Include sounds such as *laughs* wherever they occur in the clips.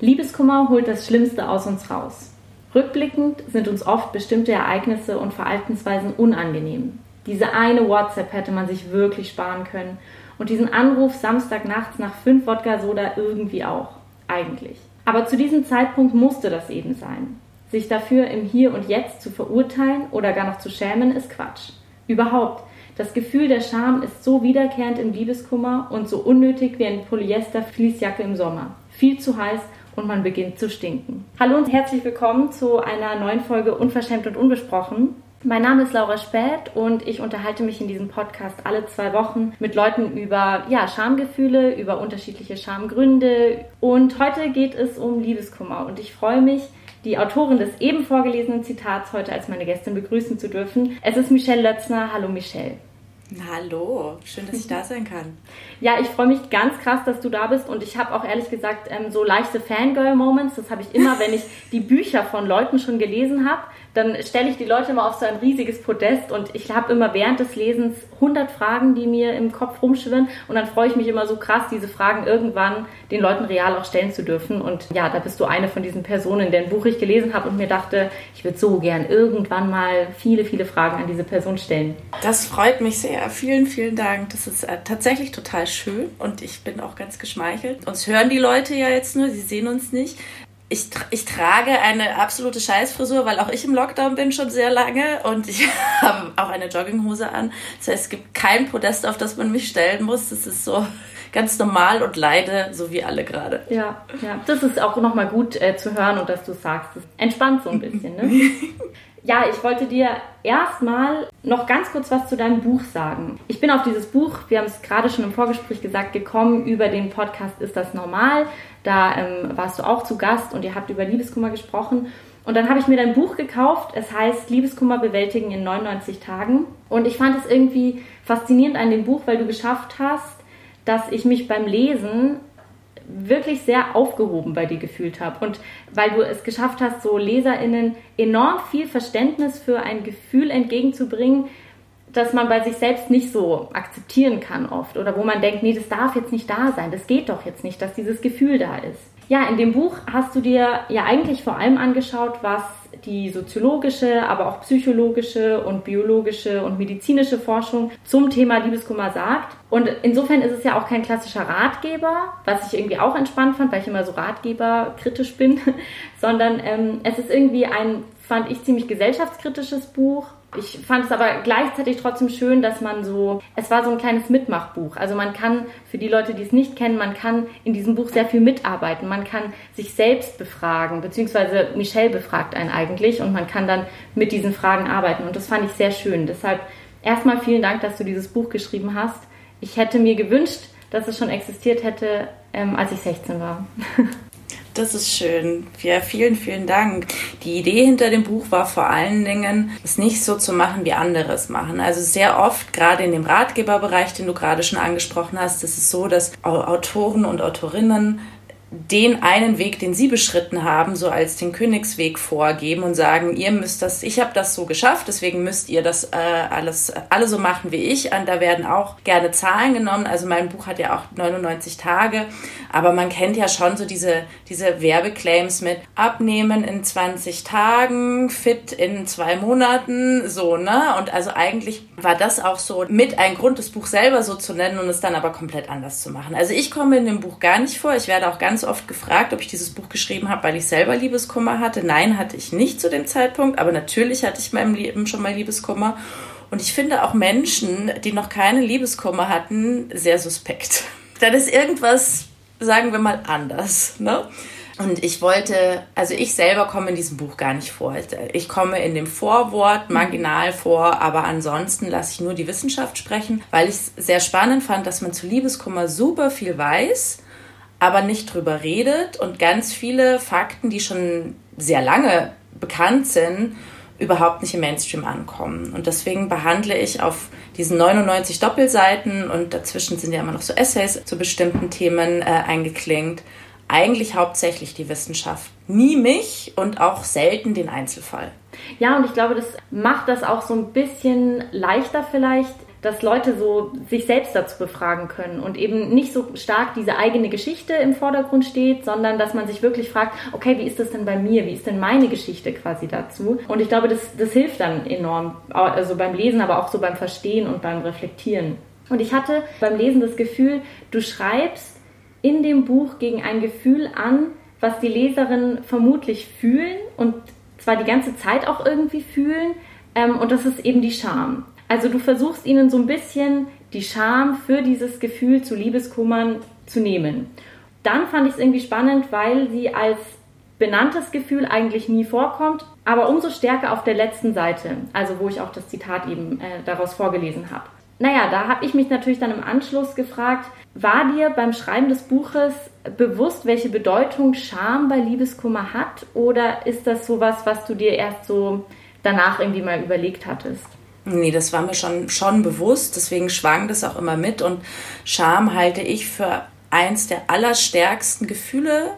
Liebeskummer holt das Schlimmste aus uns raus. Rückblickend sind uns oft bestimmte Ereignisse und Verhaltensweisen unangenehm. Diese eine WhatsApp hätte man sich wirklich sparen können und diesen Anruf Samstagnachts nach fünf Wodka Soda irgendwie auch. Eigentlich. Aber zu diesem Zeitpunkt musste das eben sein. Sich dafür im Hier und Jetzt zu verurteilen oder gar noch zu schämen, ist Quatsch. Überhaupt, das Gefühl der Scham ist so wiederkehrend im Liebeskummer und so unnötig wie eine Polyester-Fließjacke im Sommer. Viel zu heiß und man beginnt zu stinken. Hallo und herzlich willkommen zu einer neuen Folge Unverschämt und Unbesprochen. Mein Name ist Laura Späth und ich unterhalte mich in diesem Podcast alle zwei Wochen mit Leuten über ja, Schamgefühle, über unterschiedliche Schamgründe. Und heute geht es um Liebeskummer und ich freue mich, die Autorin des eben vorgelesenen Zitats heute als meine Gästin begrüßen zu dürfen. Es ist Michelle Lötzner. Hallo Michelle. Hallo, schön, dass ich da *laughs* sein kann. Ja, ich freue mich ganz krass, dass du da bist und ich habe auch ehrlich gesagt ähm, so leichte Fangirl-Moments. Das habe ich immer, wenn ich die Bücher von Leuten schon gelesen habe dann stelle ich die Leute immer auf so ein riesiges Podest und ich habe immer während des Lesens 100 Fragen, die mir im Kopf rumschwirren und dann freue ich mich immer so krass, diese Fragen irgendwann den Leuten real auch stellen zu dürfen und ja, da bist du eine von diesen Personen, deren Buch ich gelesen habe und mir dachte, ich würde so gern irgendwann mal viele, viele Fragen an diese Person stellen. Das freut mich sehr. Vielen, vielen Dank. Das ist äh, tatsächlich total schön und ich bin auch ganz geschmeichelt. Uns hören die Leute ja jetzt nur, sie sehen uns nicht ich, ich trage eine absolute Scheißfrisur, weil auch ich im Lockdown bin schon sehr lange und ich *laughs* habe auch eine Jogginghose an. Das heißt, es gibt kein Podest, auf das man mich stellen muss. Das ist so ganz normal und leide, so wie alle gerade. Ja, ja. Das ist auch nochmal gut äh, zu hören und dass du sagst. Das entspannt so ein bisschen, ne? *laughs* Ja, ich wollte dir erstmal noch ganz kurz was zu deinem Buch sagen. Ich bin auf dieses Buch, wir haben es gerade schon im Vorgespräch gesagt, gekommen über den Podcast Ist das normal? Da ähm, warst du auch zu Gast und ihr habt über Liebeskummer gesprochen. Und dann habe ich mir dein Buch gekauft. Es heißt Liebeskummer bewältigen in 99 Tagen. Und ich fand es irgendwie faszinierend an dem Buch, weil du geschafft hast, dass ich mich beim Lesen wirklich sehr aufgehoben bei dir gefühlt habe und weil du es geschafft hast, so Leserinnen enorm viel Verständnis für ein Gefühl entgegenzubringen, das man bei sich selbst nicht so akzeptieren kann oft oder wo man denkt, nee, das darf jetzt nicht da sein, das geht doch jetzt nicht, dass dieses Gefühl da ist. Ja, in dem Buch hast du dir ja eigentlich vor allem angeschaut, was die soziologische, aber auch psychologische und biologische und medizinische Forschung zum Thema Liebeskummer sagt. Und insofern ist es ja auch kein klassischer Ratgeber, was ich irgendwie auch entspannt fand, weil ich immer so Ratgeber kritisch bin, *laughs* sondern ähm, es ist irgendwie ein, fand ich, ziemlich gesellschaftskritisches Buch ich fand es aber gleichzeitig trotzdem schön, dass man so, es war so ein kleines Mitmachbuch. Also man kann, für die Leute, die es nicht kennen, man kann in diesem Buch sehr viel mitarbeiten. Man kann sich selbst befragen, beziehungsweise Michelle befragt einen eigentlich und man kann dann mit diesen Fragen arbeiten. Und das fand ich sehr schön. Deshalb erstmal vielen Dank, dass du dieses Buch geschrieben hast. Ich hätte mir gewünscht, dass es schon existiert hätte, ähm, als ich 16 war. *laughs* Das ist schön. Ja, vielen, vielen Dank. Die Idee hinter dem Buch war vor allen Dingen, es nicht so zu machen, wie andere es machen. Also sehr oft, gerade in dem Ratgeberbereich, den du gerade schon angesprochen hast, ist es so, dass Autoren und Autorinnen den einen Weg, den sie beschritten haben, so als den Königsweg vorgeben und sagen, ihr müsst das, ich habe das so geschafft, deswegen müsst ihr das äh, alles alle so machen wie ich. Und da werden auch gerne Zahlen genommen. Also mein Buch hat ja auch 99 Tage, aber man kennt ja schon so diese diese Werbeclaims mit Abnehmen in 20 Tagen, fit in zwei Monaten, so ne. Und also eigentlich war das auch so mit ein Grund, das Buch selber so zu nennen und es dann aber komplett anders zu machen. Also ich komme in dem Buch gar nicht vor. Ich werde auch ganz oft gefragt, ob ich dieses Buch geschrieben habe, weil ich selber Liebeskummer hatte. Nein, hatte ich nicht zu dem Zeitpunkt, aber natürlich hatte ich in meinem Leben schon mal Liebeskummer. Und ich finde auch Menschen, die noch keine Liebeskummer hatten, sehr suspekt. *laughs* Dann ist irgendwas, sagen wir mal, anders. Ne? Und ich wollte, also ich selber komme in diesem Buch gar nicht vor. Ich komme in dem Vorwort marginal vor, aber ansonsten lasse ich nur die Wissenschaft sprechen, weil ich es sehr spannend fand, dass man zu Liebeskummer super viel weiß aber nicht drüber redet und ganz viele Fakten, die schon sehr lange bekannt sind, überhaupt nicht im Mainstream ankommen. Und deswegen behandle ich auf diesen 99 Doppelseiten und dazwischen sind ja immer noch so Essays zu bestimmten Themen äh, eingeklingt, eigentlich hauptsächlich die Wissenschaft. Nie mich und auch selten den Einzelfall. Ja, und ich glaube, das macht das auch so ein bisschen leichter vielleicht dass Leute so sich selbst dazu befragen können und eben nicht so stark diese eigene Geschichte im Vordergrund steht, sondern dass man sich wirklich fragt, okay, wie ist das denn bei mir? Wie ist denn meine Geschichte quasi dazu? Und ich glaube, das, das hilft dann enorm, also beim Lesen, aber auch so beim Verstehen und beim Reflektieren. Und ich hatte beim Lesen das Gefühl, du schreibst in dem Buch gegen ein Gefühl an, was die Leserinnen vermutlich fühlen und zwar die ganze Zeit auch irgendwie fühlen, ähm, und das ist eben die Scham. Also du versuchst ihnen so ein bisschen die Scham für dieses Gefühl zu Liebeskummern zu nehmen. Dann fand ich es irgendwie spannend, weil sie als benanntes Gefühl eigentlich nie vorkommt, aber umso stärker auf der letzten Seite, also wo ich auch das Zitat eben äh, daraus vorgelesen habe. Naja, da habe ich mich natürlich dann im Anschluss gefragt, war dir beim Schreiben des Buches bewusst, welche Bedeutung Scham bei Liebeskummer hat? Oder ist das sowas, was du dir erst so danach irgendwie mal überlegt hattest? Nee, das war mir schon, schon bewusst, deswegen schwang das auch immer mit. Und Scham halte ich für eins der allerstärksten Gefühle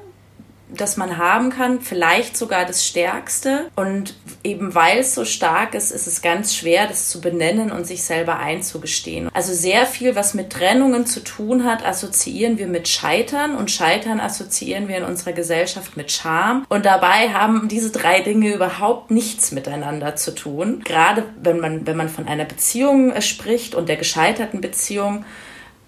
das man haben kann, vielleicht sogar das Stärkste. Und eben weil es so stark ist, ist es ganz schwer, das zu benennen und sich selber einzugestehen. Also sehr viel, was mit Trennungen zu tun hat, assoziieren wir mit Scheitern und Scheitern assoziieren wir in unserer Gesellschaft mit Scham. Und dabei haben diese drei Dinge überhaupt nichts miteinander zu tun. Gerade wenn man, wenn man von einer Beziehung äh, spricht und der gescheiterten Beziehung,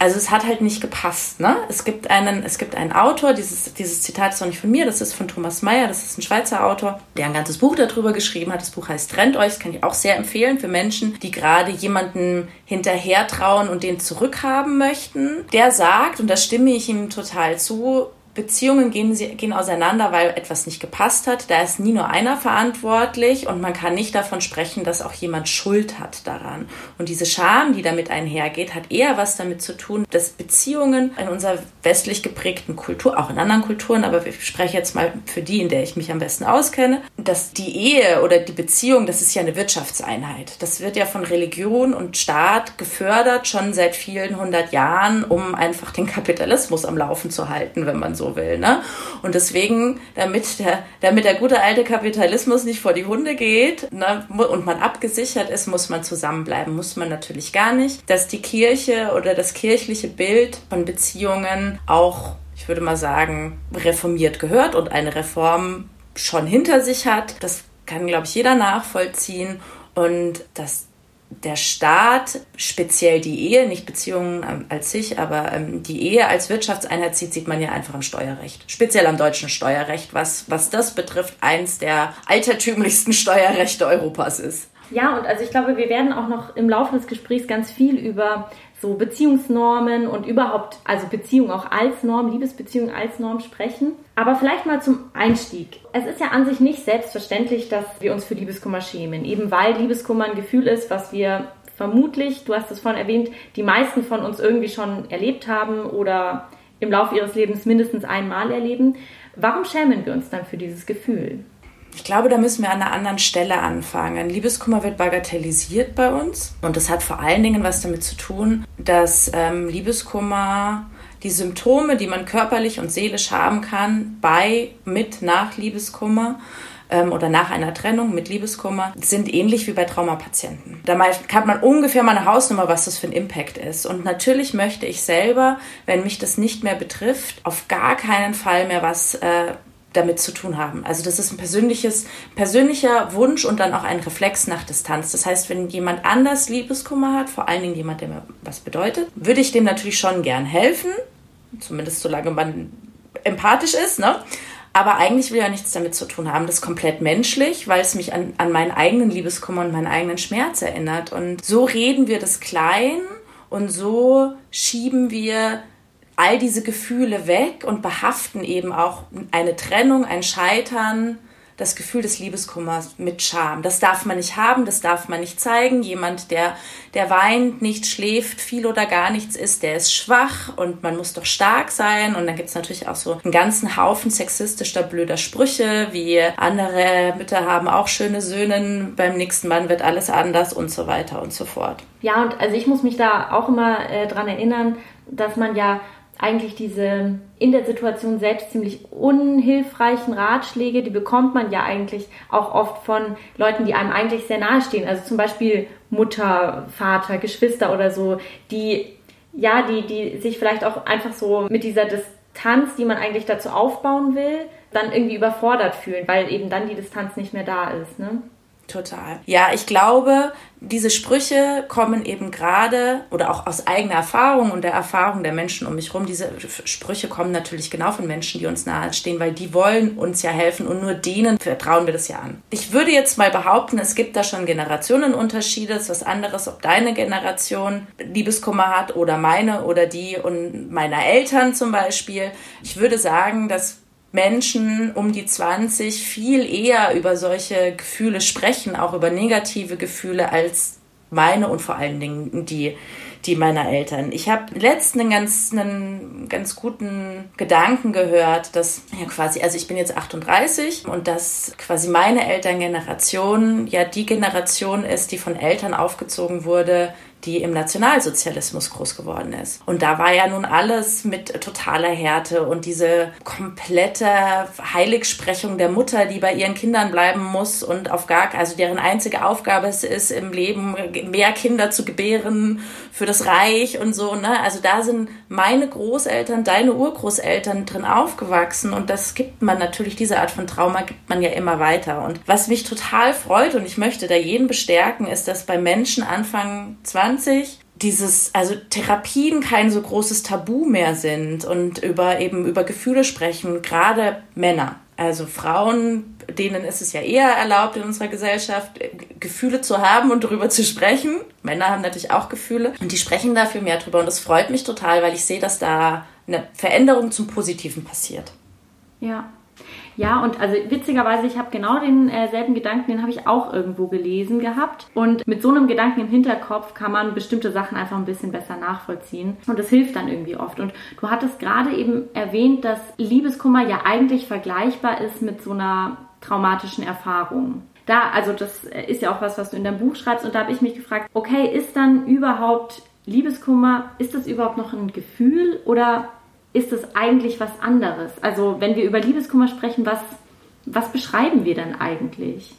also es hat halt nicht gepasst. Ne? Es gibt einen, es gibt einen Autor, dieses, dieses Zitat ist auch nicht von mir, das ist von Thomas Mayer, das ist ein Schweizer Autor, der ein ganzes Buch darüber geschrieben hat. Das Buch heißt Trennt euch, das kann ich auch sehr empfehlen für Menschen, die gerade jemanden hinterher trauen und den zurückhaben möchten. Der sagt, und da stimme ich ihm total zu, Beziehungen gehen, gehen auseinander, weil etwas nicht gepasst hat. Da ist nie nur einer verantwortlich und man kann nicht davon sprechen, dass auch jemand Schuld hat daran. Und diese Scham, die damit einhergeht, hat eher was damit zu tun, dass Beziehungen in unserer westlich geprägten Kultur, auch in anderen Kulturen, aber ich spreche jetzt mal für die, in der ich mich am besten auskenne, dass die Ehe oder die Beziehung, das ist ja eine Wirtschaftseinheit. Das wird ja von Religion und Staat gefördert, schon seit vielen hundert Jahren, um einfach den Kapitalismus am Laufen zu halten, wenn man so will. Ne? Und deswegen, damit der, damit der gute alte Kapitalismus nicht vor die Hunde geht ne, und man abgesichert ist, muss man zusammenbleiben. Muss man natürlich gar nicht. Dass die Kirche oder das kirchliche Bild von Beziehungen auch, ich würde mal sagen, reformiert gehört und eine Reform schon hinter sich hat, das kann, glaube ich, jeder nachvollziehen. Und dass der Staat, speziell die Ehe, nicht Beziehungen ähm, als sich, aber ähm, die Ehe als Wirtschaftseinheit sieht, sieht man ja einfach im Steuerrecht. Speziell am deutschen Steuerrecht, was, was das betrifft, eins der altertümlichsten Steuerrechte Europas ist. Ja, und also ich glaube, wir werden auch noch im Laufe des Gesprächs ganz viel über so Beziehungsnormen und überhaupt, also Beziehung auch als Norm, Liebesbeziehung als Norm sprechen. Aber vielleicht mal zum Einstieg. Es ist ja an sich nicht selbstverständlich, dass wir uns für Liebeskummer schämen, eben weil Liebeskummer ein Gefühl ist, was wir vermutlich, du hast es vorhin erwähnt, die meisten von uns irgendwie schon erlebt haben oder im Laufe ihres Lebens mindestens einmal erleben. Warum schämen wir uns dann für dieses Gefühl? Ich glaube, da müssen wir an einer anderen Stelle anfangen. Liebeskummer wird bagatellisiert bei uns und das hat vor allen Dingen was damit zu tun, dass ähm, Liebeskummer die Symptome, die man körperlich und seelisch haben kann, bei, mit, nach Liebeskummer ähm, oder nach einer Trennung mit Liebeskummer, sind ähnlich wie bei Traumapatienten. Da hat man ungefähr mal eine Hausnummer, was das für ein Impact ist. Und natürlich möchte ich selber, wenn mich das nicht mehr betrifft, auf gar keinen Fall mehr was äh, damit zu tun haben. Also das ist ein persönliches, persönlicher Wunsch und dann auch ein Reflex nach Distanz. Das heißt, wenn jemand anders Liebeskummer hat, vor allen Dingen jemand, der mir was bedeutet, würde ich dem natürlich schon gern helfen, zumindest solange man empathisch ist, ne? Aber eigentlich will er nichts damit zu tun haben. Das ist komplett menschlich, weil es mich an, an meinen eigenen Liebeskummer und meinen eigenen Schmerz erinnert. Und so reden wir das klein und so schieben wir all diese Gefühle weg und behaften eben auch eine Trennung, ein Scheitern, das Gefühl des Liebeskummers mit Scham. Das darf man nicht haben, das darf man nicht zeigen. Jemand, der, der weint, nicht schläft, viel oder gar nichts ist, der ist schwach und man muss doch stark sein. Und dann gibt es natürlich auch so einen ganzen Haufen sexistischer, blöder Sprüche, wie andere Mütter haben auch schöne Söhne, beim nächsten Mann wird alles anders und so weiter und so fort. Ja, und also ich muss mich da auch immer äh, dran erinnern, dass man ja eigentlich diese in der Situation selbst ziemlich unhilfreichen Ratschläge, die bekommt man ja eigentlich auch oft von Leuten, die einem eigentlich sehr nahe stehen. Also zum Beispiel Mutter, Vater, Geschwister oder so, die ja, die, die sich vielleicht auch einfach so mit dieser Distanz, die man eigentlich dazu aufbauen will, dann irgendwie überfordert fühlen, weil eben dann die Distanz nicht mehr da ist. Ne? Total. Ja, ich glaube, diese Sprüche kommen eben gerade oder auch aus eigener Erfahrung und der Erfahrung der Menschen um mich herum. Diese Sprüche kommen natürlich genau von Menschen, die uns nahestehen, weil die wollen uns ja helfen und nur denen vertrauen wir das ja an. Ich würde jetzt mal behaupten, es gibt da schon Generationenunterschiede. Es ist was anderes, ob deine Generation Liebeskummer hat oder meine oder die und meiner Eltern zum Beispiel. Ich würde sagen, dass Menschen um die 20 viel eher über solche Gefühle sprechen, auch über negative Gefühle, als meine und vor allen Dingen die, die meiner Eltern. Ich habe letztens einen ganz, einen ganz guten Gedanken gehört, dass ja quasi, also ich bin jetzt 38 und dass quasi meine Elterngeneration ja die Generation ist, die von Eltern aufgezogen wurde, die im Nationalsozialismus groß geworden ist. Und da war ja nun alles mit totaler Härte und diese komplette Heiligsprechung der Mutter, die bei ihren Kindern bleiben muss und auf gar, also deren einzige Aufgabe es ist, im Leben mehr Kinder zu gebären für das Reich und so, ne? Also da sind meine Großeltern, deine Urgroßeltern drin aufgewachsen und das gibt man natürlich, diese Art von Trauma gibt man ja immer weiter. Und was mich total freut und ich möchte da jeden bestärken, ist, dass bei Menschen Anfang 20 20 dieses, also Therapien kein so großes Tabu mehr sind und über eben über Gefühle sprechen, gerade Männer. Also Frauen, denen ist es ja eher erlaubt in unserer Gesellschaft, Gefühle zu haben und darüber zu sprechen. Männer haben natürlich auch Gefühle und die sprechen dafür mehr drüber und das freut mich total, weil ich sehe, dass da eine Veränderung zum Positiven passiert. Ja, ja, und also witzigerweise, ich habe genau denselben äh, Gedanken, den habe ich auch irgendwo gelesen gehabt. Und mit so einem Gedanken im Hinterkopf kann man bestimmte Sachen einfach ein bisschen besser nachvollziehen. Und das hilft dann irgendwie oft. Und du hattest gerade eben erwähnt, dass Liebeskummer ja eigentlich vergleichbar ist mit so einer traumatischen Erfahrung. Da, also das ist ja auch was, was du in deinem Buch schreibst. Und da habe ich mich gefragt, okay, ist dann überhaupt Liebeskummer, ist das überhaupt noch ein Gefühl oder ist es eigentlich was anderes? Also wenn wir über Liebeskummer sprechen, was, was beschreiben wir dann eigentlich?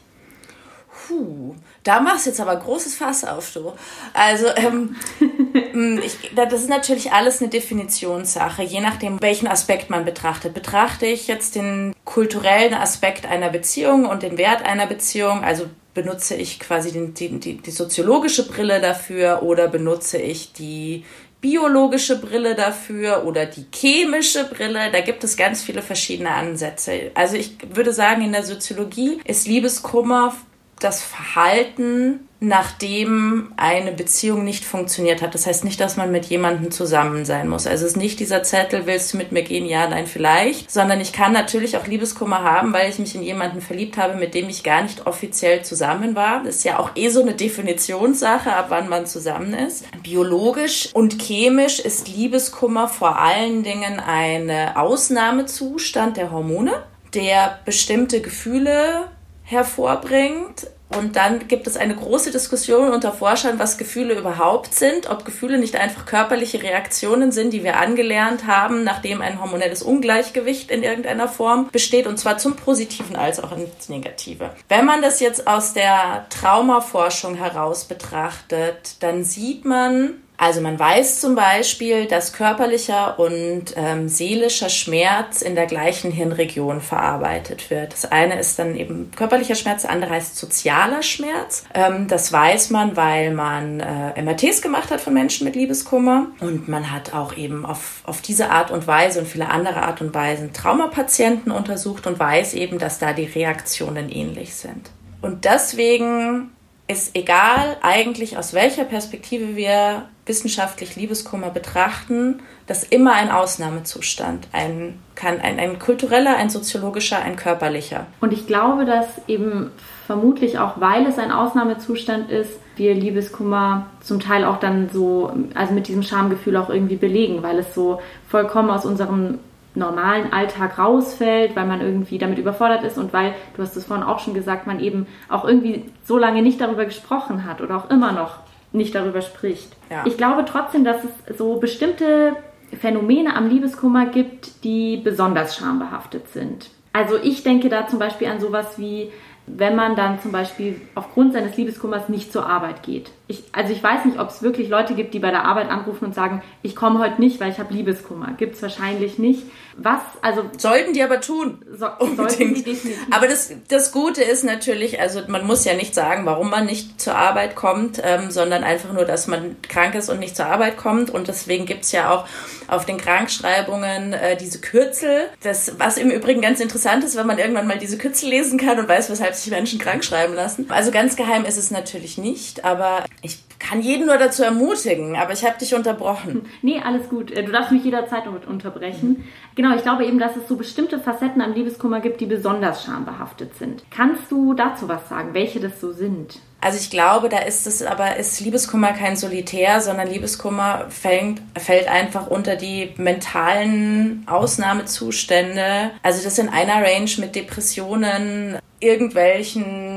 Puh, da machst du jetzt aber großes Fass auf, du. Also, ähm, *laughs* mm, ich, das ist natürlich alles eine Definitionssache, je nachdem, welchen Aspekt man betrachtet. Betrachte ich jetzt den kulturellen Aspekt einer Beziehung und den Wert einer Beziehung, also benutze ich quasi den, die, die, die soziologische Brille dafür oder benutze ich die biologische Brille dafür oder die chemische Brille. Da gibt es ganz viele verschiedene Ansätze. Also ich würde sagen, in der Soziologie ist Liebeskummer das Verhalten, nachdem eine Beziehung nicht funktioniert hat. Das heißt nicht, dass man mit jemandem zusammen sein muss. Also es ist nicht dieser Zettel, willst du mit mir gehen? Ja, nein, vielleicht. Sondern ich kann natürlich auch Liebeskummer haben, weil ich mich in jemanden verliebt habe, mit dem ich gar nicht offiziell zusammen war. Das ist ja auch eh so eine Definitionssache, ab wann man zusammen ist. Biologisch und chemisch ist Liebeskummer vor allen Dingen ein Ausnahmezustand der Hormone, der bestimmte Gefühle hervorbringt. Und dann gibt es eine große Diskussion unter Forschern, was Gefühle überhaupt sind, ob Gefühle nicht einfach körperliche Reaktionen sind, die wir angelernt haben, nachdem ein hormonelles Ungleichgewicht in irgendeiner Form besteht, und zwar zum Positiven als auch ins Negative. Wenn man das jetzt aus der Traumaforschung heraus betrachtet, dann sieht man, also man weiß zum Beispiel, dass körperlicher und ähm, seelischer Schmerz in der gleichen Hirnregion verarbeitet wird. Das eine ist dann eben körperlicher Schmerz, das andere heißt sozialer Schmerz. Ähm, das weiß man, weil man äh, MRTs gemacht hat von Menschen mit Liebeskummer und man hat auch eben auf, auf diese Art und Weise und viele andere Art und Weisen Traumapatienten untersucht und weiß eben, dass da die Reaktionen ähnlich sind. Und deswegen ist egal eigentlich aus welcher Perspektive wir wissenschaftlich Liebeskummer betrachten, das immer ein Ausnahmezustand ein, kann, ein, ein kultureller, ein soziologischer, ein körperlicher. Und ich glaube, dass eben vermutlich auch, weil es ein Ausnahmezustand ist, wir Liebeskummer zum Teil auch dann so, also mit diesem Schamgefühl auch irgendwie belegen, weil es so vollkommen aus unserem normalen Alltag rausfällt, weil man irgendwie damit überfordert ist und weil, du hast es vorhin auch schon gesagt, man eben auch irgendwie so lange nicht darüber gesprochen hat oder auch immer noch nicht darüber spricht. Ja. Ich glaube trotzdem, dass es so bestimmte Phänomene am Liebeskummer gibt, die besonders schambehaftet sind. Also ich denke da zum Beispiel an sowas wie wenn man dann zum Beispiel aufgrund seines Liebeskummers nicht zur Arbeit geht. Ich, also ich weiß nicht, ob es wirklich Leute gibt, die bei der Arbeit anrufen und sagen, ich komme heute nicht, weil ich habe Liebeskummer. Gibt es wahrscheinlich nicht. Was, also... Sollten die aber tun. So, *laughs* unbedingt. aber das, das Gute ist natürlich, also man muss ja nicht sagen, warum man nicht zur Arbeit kommt, ähm, sondern einfach nur, dass man krank ist und nicht zur Arbeit kommt. Und deswegen gibt es ja auch auf den Krankschreibungen äh, diese Kürzel. Das, was im Übrigen ganz interessant ist, wenn man irgendwann mal diese Kürzel lesen kann und weiß, weshalb sich Menschen krank schreiben lassen. Also ganz geheim ist es natürlich nicht, aber ich kann jeden nur dazu ermutigen, aber ich habe dich unterbrochen. Nee, alles gut. Äh, du darfst mich jederzeit unterbrechen. Genau, ich glaube eben, dass es so bestimmte Facetten am Liebeskummer gibt, die besonders schambehaftet sind. Kannst du dazu was sagen, welche das so sind? Also ich glaube, da ist es aber ist Liebeskummer kein Solitär, sondern Liebeskummer fällt, fällt einfach unter die mentalen Ausnahmezustände. Also das in einer Range mit Depressionen, irgendwelchen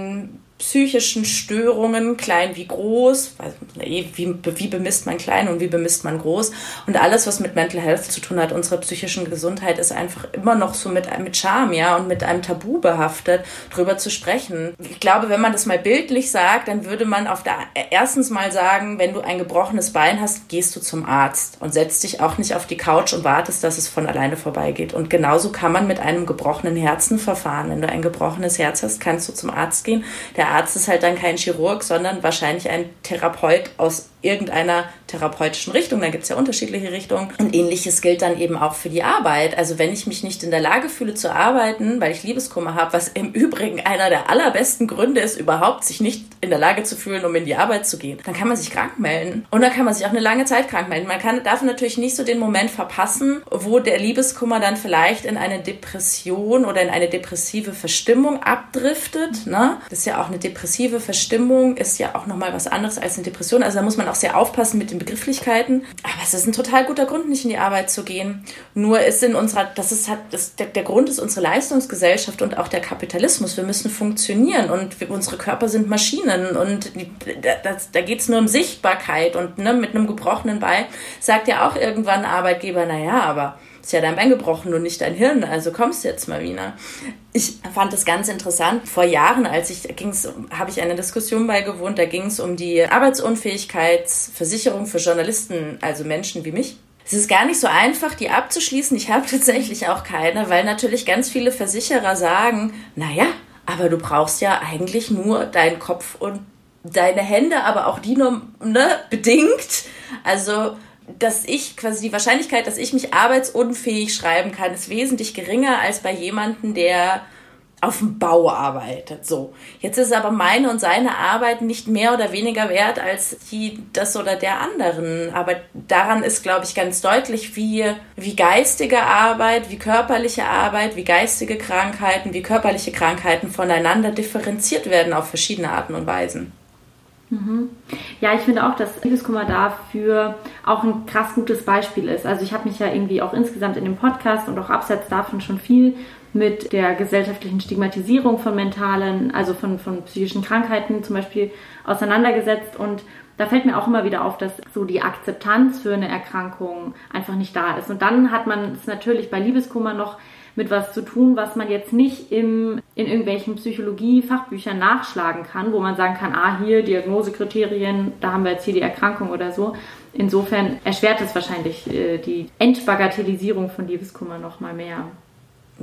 psychischen Störungen, klein wie groß, wie, wie bemisst man klein und wie bemisst man groß. Und alles, was mit Mental Health zu tun hat, unsere psychischen Gesundheit, ist einfach immer noch so mit, mit Charme, ja, und mit einem Tabu behaftet, drüber zu sprechen. Ich glaube, wenn man das mal bildlich sagt, dann würde man auf der, erstens mal sagen, wenn du ein gebrochenes Bein hast, gehst du zum Arzt und setzt dich auch nicht auf die Couch und wartest, dass es von alleine vorbeigeht. Und genauso kann man mit einem gebrochenen Herzen verfahren. Wenn du ein gebrochenes Herz hast, kannst du zum Arzt gehen. Der Arzt ist halt dann kein Chirurg, sondern wahrscheinlich ein Therapeut aus irgendeiner therapeutischen Richtung. Da gibt es ja unterschiedliche Richtungen. Und ähnliches gilt dann eben auch für die Arbeit. Also wenn ich mich nicht in der Lage fühle zu arbeiten, weil ich Liebeskummer habe, was im *laughs* Übrigen einer der allerbesten Gründe ist, überhaupt sich nicht in der Lage zu fühlen, um in die Arbeit zu gehen, dann kann man sich krank melden. Und dann kann man sich auch eine lange Zeit krank melden. Man kann, darf natürlich nicht so den Moment verpassen, wo der Liebeskummer dann vielleicht in eine Depression oder in eine depressive Verstimmung abdriftet. Ne? Das ist ja auch eine depressive Verstimmung, ist ja auch nochmal was anderes als eine Depression. Also da muss man auch sehr aufpassen mit den Begrifflichkeiten. Aber es ist ein total guter Grund, nicht in die Arbeit zu gehen. Nur ist in unserer, das ist halt, das, der, der Grund ist unsere Leistungsgesellschaft und auch der Kapitalismus. Wir müssen funktionieren und wir, unsere Körper sind Maschinen und da geht es nur um Sichtbarkeit und ne, mit einem gebrochenen Bein sagt ja auch irgendwann ein Arbeitgeber, naja, aber ist ja dein Bein gebrochen und nicht dein Hirn, also kommst du jetzt mal wieder. Ich fand das ganz interessant. Vor Jahren, als ich ging's, habe ich eine Diskussion beigewohnt, da ging es um die Arbeitsunfähigkeitsversicherung für Journalisten, also Menschen wie mich. Es ist gar nicht so einfach, die abzuschließen. Ich habe *laughs* tatsächlich auch keine, weil natürlich ganz viele Versicherer sagen, naja, aber du brauchst ja eigentlich nur deinen Kopf und deine Hände, aber auch die nur ne, bedingt. Also dass ich quasi die Wahrscheinlichkeit, dass ich mich arbeitsunfähig schreiben kann, ist wesentlich geringer als bei jemandem, der auf dem Bau arbeitet. So. Jetzt ist aber meine und seine Arbeit nicht mehr oder weniger wert als die das oder der anderen. Aber daran ist, glaube ich, ganz deutlich, wie, wie geistige Arbeit, wie körperliche Arbeit, wie geistige Krankheiten, wie körperliche Krankheiten voneinander differenziert werden auf verschiedene Arten und Weisen. Mhm. Ja, ich finde auch, dass Liebeskummer dafür auch ein krass gutes Beispiel ist. Also ich habe mich ja irgendwie auch insgesamt in dem Podcast und auch abseits davon schon viel mit der gesellschaftlichen Stigmatisierung von mentalen, also von, von psychischen Krankheiten zum Beispiel auseinandergesetzt und da fällt mir auch immer wieder auf, dass so die Akzeptanz für eine Erkrankung einfach nicht da ist. Und dann hat man es natürlich bei Liebeskummer noch mit was zu tun, was man jetzt nicht im, in irgendwelchen Psychologie-Fachbüchern nachschlagen kann, wo man sagen kann, ah, hier Diagnosekriterien, da haben wir jetzt hier die Erkrankung oder so. Insofern erschwert es wahrscheinlich äh, die Entbagatellisierung von Liebeskummer noch mal mehr.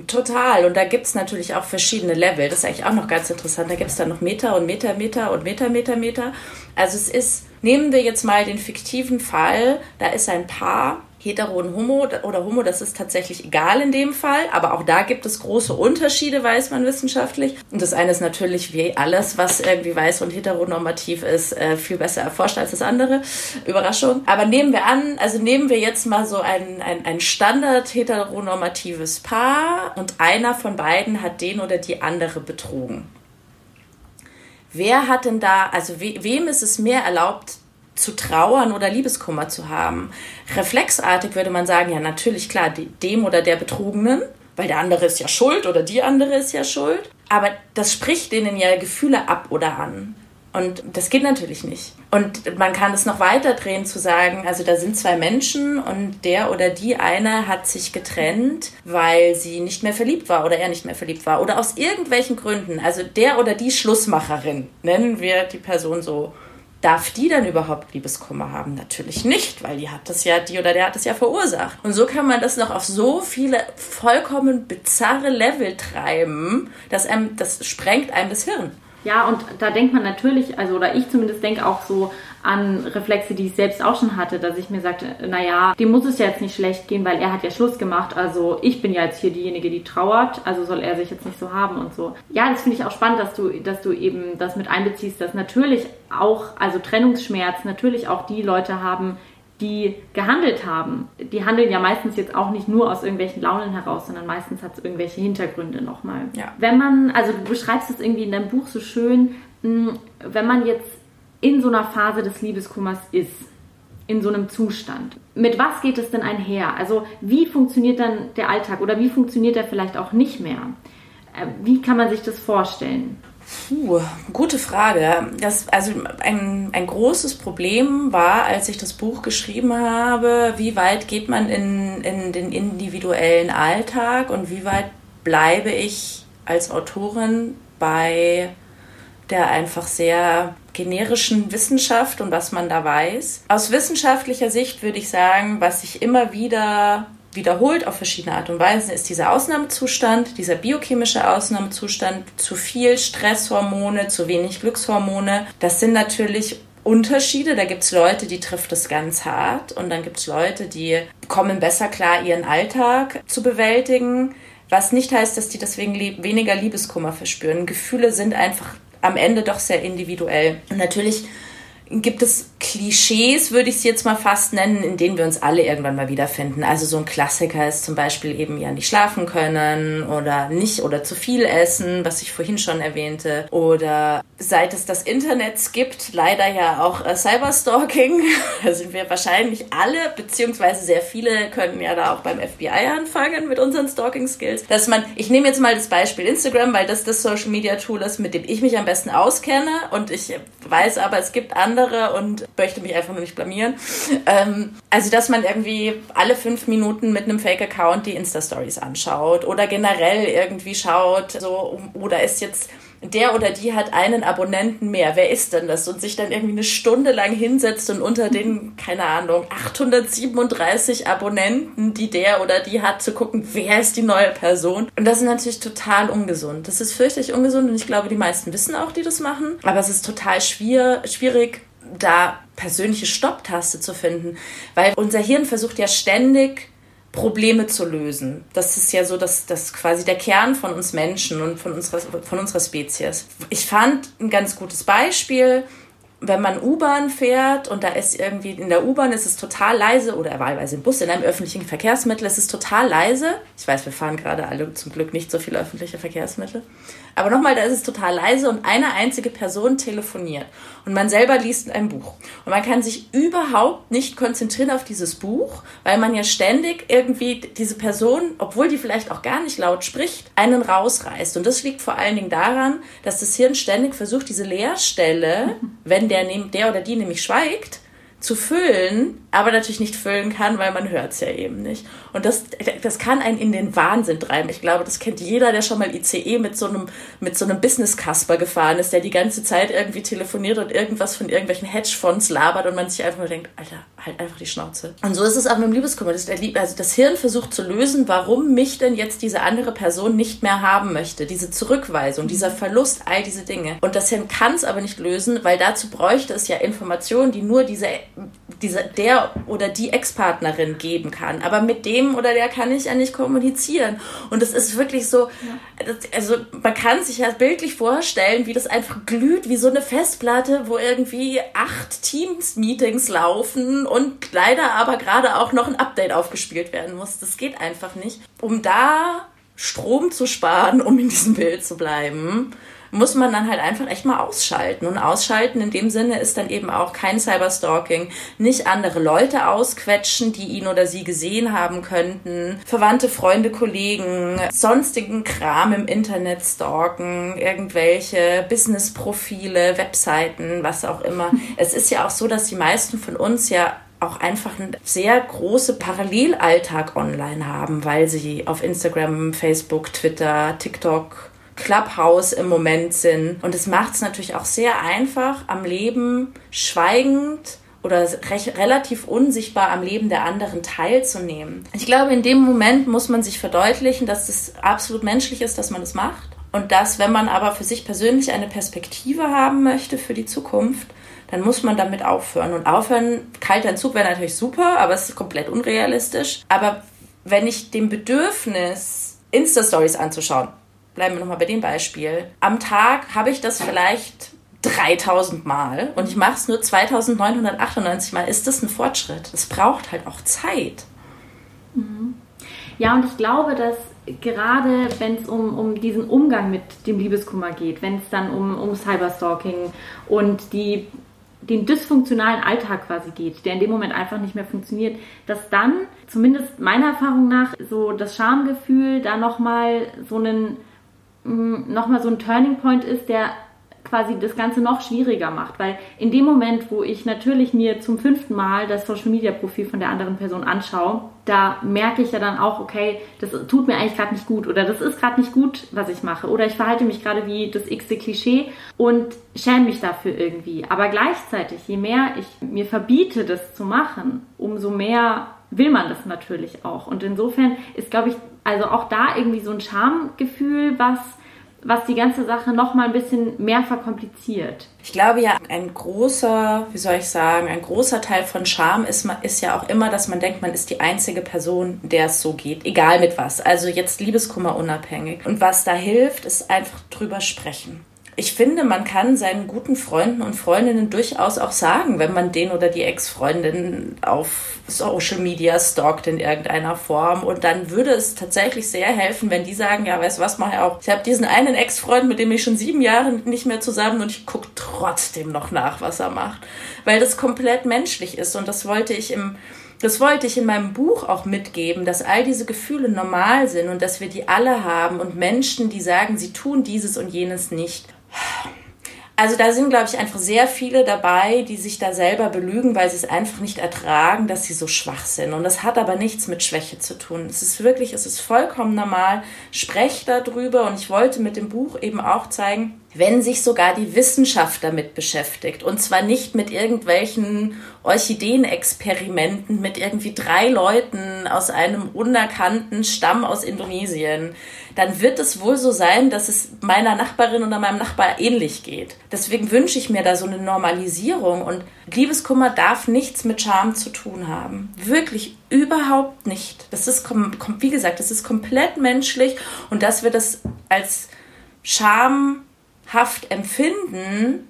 Total. Und da gibt es natürlich auch verschiedene Level. Das ist eigentlich auch noch ganz interessant. Da gibt es dann noch Meter und Meter, Meter und Meter, Meter, Meter. Also es ist, nehmen wir jetzt mal den fiktiven Fall, da ist ein Paar, hetero und homo oder homo, das ist tatsächlich egal in dem Fall, aber auch da gibt es große Unterschiede, weiß man wissenschaftlich. Und das eine ist natürlich wie alles, was irgendwie weiß und heteronormativ ist, äh, viel besser erforscht als das andere. Überraschung. Aber nehmen wir an, also nehmen wir jetzt mal so ein, ein, ein Standard heteronormatives Paar und einer von beiden hat den oder die andere betrogen. Wer hat denn da, also we, wem ist es mehr erlaubt, zu trauern oder Liebeskummer zu haben. Reflexartig würde man sagen, ja natürlich klar, dem oder der Betrogenen, weil der andere ist ja schuld oder die andere ist ja schuld. Aber das spricht denen ja Gefühle ab oder an. Und das geht natürlich nicht. Und man kann es noch weiter drehen zu sagen, also da sind zwei Menschen und der oder die eine hat sich getrennt, weil sie nicht mehr verliebt war oder er nicht mehr verliebt war oder aus irgendwelchen Gründen. Also der oder die Schlussmacherin, nennen wir die Person so. Darf die dann überhaupt Liebeskummer haben? Natürlich nicht, weil die hat das ja, die oder der hat das ja verursacht. Und so kann man das noch auf so viele vollkommen bizarre Level treiben, dass einem, das sprengt einem das Hirn. Ja, und da denkt man natürlich, also oder ich zumindest denke auch so an Reflexe, die ich selbst auch schon hatte, dass ich mir sagte, naja, dem muss es ja jetzt nicht schlecht gehen, weil er hat ja Schluss gemacht. Also ich bin ja jetzt hier diejenige, die trauert, also soll er sich jetzt nicht so haben und so. Ja, das finde ich auch spannend, dass du, dass du eben das mit einbeziehst, dass natürlich auch, also Trennungsschmerz, natürlich auch die Leute haben, die gehandelt haben, die handeln ja meistens jetzt auch nicht nur aus irgendwelchen Launen heraus, sondern meistens hat es irgendwelche Hintergründe nochmal. Ja. Wenn man, also du beschreibst es irgendwie in deinem Buch so schön, hm, wenn man jetzt in so einer Phase des Liebeskummers ist, in so einem Zustand. Mit was geht es denn einher? Also wie funktioniert dann der Alltag oder wie funktioniert er vielleicht auch nicht mehr? Äh, wie kann man sich das vorstellen? Puh, gute Frage. Das, also ein, ein großes Problem war, als ich das Buch geschrieben habe, wie weit geht man in, in den individuellen Alltag und wie weit bleibe ich als Autorin bei der einfach sehr generischen Wissenschaft und was man da weiß. Aus wissenschaftlicher Sicht würde ich sagen, was ich immer wieder wiederholt auf verschiedene Art und Weise ist dieser Ausnahmezustand, dieser biochemische Ausnahmezustand, zu viel Stresshormone, zu wenig Glückshormone. Das sind natürlich Unterschiede. Da gibt es Leute, die trifft es ganz hart und dann gibt es Leute, die kommen besser klar, ihren Alltag zu bewältigen. Was nicht heißt, dass die deswegen weniger Liebeskummer verspüren. Gefühle sind einfach am Ende doch sehr individuell. Und natürlich gibt es Klischees, würde ich es jetzt mal fast nennen, in denen wir uns alle irgendwann mal wiederfinden. Also so ein Klassiker ist zum Beispiel eben ja nicht schlafen können oder nicht oder zu viel essen, was ich vorhin schon erwähnte. Oder seit es das Internet gibt, leider ja auch äh, Cyberstalking. *laughs* Da sind wir wahrscheinlich alle, beziehungsweise sehr viele können ja da auch beim FBI anfangen mit unseren Stalking-Skills. Dass man, ich nehme jetzt mal das Beispiel Instagram, weil das das Social Media Tool ist, mit dem ich mich am besten auskenne und ich weiß aber, es gibt andere und möchte mich einfach nur nicht blamieren. Ähm, also, dass man irgendwie alle fünf Minuten mit einem Fake-Account die Insta-Stories anschaut oder generell irgendwie schaut, so, oder ist jetzt der oder die hat einen Abonnenten mehr. Wer ist denn das? Und sich dann irgendwie eine Stunde lang hinsetzt und unter den, keine Ahnung, 837 Abonnenten, die der oder die hat, zu gucken, wer ist die neue Person. Und das ist natürlich total ungesund. Das ist fürchterlich ungesund und ich glaube, die meisten wissen auch, die das machen. Aber es ist total schwierig, da persönliche Stopptaste zu finden, weil unser Hirn versucht ja ständig Probleme zu lösen. Das ist ja so das, das quasi der Kern von uns Menschen und von unserer, von unserer Spezies. Ich fand ein ganz gutes Beispiel, wenn man U-Bahn fährt und da ist irgendwie in der U-Bahn ist es total leise oder wahlweise im Bus, in einem öffentlichen Verkehrsmittel ist es total leise. Ich weiß, wir fahren gerade alle zum Glück nicht so viele öffentliche Verkehrsmittel. Aber nochmal, da ist es total leise und eine einzige Person telefoniert. Und man selber liest ein Buch. Und man kann sich überhaupt nicht konzentrieren auf dieses Buch, weil man ja ständig irgendwie diese Person, obwohl die vielleicht auch gar nicht laut spricht, einen rausreißt. Und das liegt vor allen Dingen daran, dass das Hirn ständig versucht, diese Leerstelle, *laughs* wenn der, der oder die nämlich schweigt, zu füllen, aber natürlich nicht füllen kann, weil man hört es ja eben nicht. Und das, das kann einen in den Wahnsinn treiben. Ich glaube, das kennt jeder, der schon mal ICE mit so einem, mit so einem Business-Kasper gefahren ist, der die ganze Zeit irgendwie telefoniert und irgendwas von irgendwelchen Hedgefonds labert und man sich einfach nur denkt, Alter, halt einfach die Schnauze. Und so ist es auch mit dem Liebeskummer. Das, also das Hirn versucht zu lösen, warum mich denn jetzt diese andere Person nicht mehr haben möchte. Diese Zurückweisung, dieser Verlust, all diese Dinge. Und das Hirn kann es aber nicht lösen, weil dazu bräuchte es ja Informationen, die nur diese dieser, der oder die Ex-Partnerin geben kann. Aber mit dem oder der kann ich ja nicht kommunizieren. Und es ist wirklich so, ja. das, also man kann sich ja bildlich vorstellen, wie das einfach glüht, wie so eine Festplatte, wo irgendwie acht Teams-Meetings laufen und leider aber gerade auch noch ein Update aufgespielt werden muss. Das geht einfach nicht. Um da Strom zu sparen, um in diesem Bild zu bleiben, muss man dann halt einfach echt mal ausschalten. Und ausschalten in dem Sinne ist dann eben auch kein Cyberstalking, nicht andere Leute ausquetschen, die ihn oder sie gesehen haben könnten, Verwandte, Freunde, Kollegen, sonstigen Kram im Internet stalken, irgendwelche Businessprofile, Webseiten, was auch immer. *laughs* Es ist ja auch so, dass die meisten von uns ja auch einfach einen sehr großen Parallelalltag online haben, weil sie auf Instagram, Facebook, Twitter, TikTok, Clubhouse im Moment sind. Und es macht es natürlich auch sehr einfach, am Leben schweigend oder recht, relativ unsichtbar am Leben der anderen teilzunehmen. Ich glaube, in dem Moment muss man sich verdeutlichen, dass es absolut menschlich ist, dass man das macht. Und dass, wenn man aber für sich persönlich eine Perspektive haben möchte für die Zukunft, dann muss man damit aufhören. Und aufhören, kalter Entzug wäre natürlich super, aber es ist komplett unrealistisch. Aber wenn ich dem Bedürfnis, Insta-Stories anzuschauen, bleiben wir nochmal bei dem Beispiel, am Tag habe ich das vielleicht 3000 Mal und ich mache es nur 2998 Mal, ist das ein Fortschritt. Es braucht halt auch Zeit. Mhm. Ja, und ich glaube, dass gerade wenn es um, um diesen Umgang mit dem Liebeskummer geht, wenn es dann um, um Cyberstalking und die den dysfunktionalen Alltag quasi geht, der in dem Moment einfach nicht mehr funktioniert, dass dann, zumindest meiner Erfahrung nach, so das Schamgefühl da nochmal so einen, nochmal so ein Turning Point ist, der quasi das Ganze noch schwieriger macht, weil in dem Moment, wo ich natürlich mir zum fünften Mal das Social Media Profil von der anderen Person anschaue, da merke ich ja dann auch, okay, das tut mir eigentlich gerade nicht gut oder das ist gerade nicht gut, was ich mache oder ich verhalte mich gerade wie das x-te Klischee und schäme mich dafür irgendwie. Aber gleichzeitig, je mehr ich mir verbiete, das zu machen, umso mehr will man das natürlich auch. Und insofern ist, glaube ich, also auch da irgendwie so ein Schamgefühl, was was die ganze Sache noch mal ein bisschen mehr verkompliziert. Ich glaube ja, ein großer, wie soll ich sagen, ein großer Teil von Scham ist, ist ja auch immer, dass man denkt, man ist die einzige Person, der es so geht, egal mit was. Also jetzt Liebeskummer unabhängig. Und was da hilft, ist einfach drüber sprechen ich finde, man kann seinen guten Freunden und Freundinnen durchaus auch sagen, wenn man den oder die Ex-Freundin auf Social Media stalkt in irgendeiner Form. Und dann würde es tatsächlich sehr helfen, wenn die sagen, ja, weißt du was, mach ich auch. Ich habe diesen einen Ex-Freund, mit dem ich schon sieben Jahre nicht mehr zusammen und ich gucke trotzdem noch nach, was er macht. Weil das komplett menschlich ist. Und das wollte ich im das wollte ich in meinem Buch auch mitgeben, dass all diese Gefühle normal sind und dass wir die alle haben und Menschen, die sagen, sie tun dieses und jenes nicht. Also da sind, glaube ich, einfach sehr viele dabei, die sich da selber belügen, weil sie es einfach nicht ertragen, dass sie so schwach sind. Und das hat aber nichts mit Schwäche zu tun. Es ist wirklich, es ist vollkommen normal. Sprecht darüber. Und ich wollte mit dem Buch eben auch zeigen, wenn sich sogar die Wissenschaft damit beschäftigt. Und zwar nicht mit irgendwelchen Orchideenexperimenten mit irgendwie drei Leuten aus einem unerkannten Stamm aus Indonesien, dann wird es wohl so sein, dass es meiner Nachbarin oder meinem Nachbar ähnlich geht. Deswegen wünsche ich mir da so eine Normalisierung und Liebeskummer darf nichts mit Scham zu tun haben. Wirklich überhaupt nicht. Das ist, wie gesagt, das ist komplett menschlich und dass wir das als Scham Haft empfinden,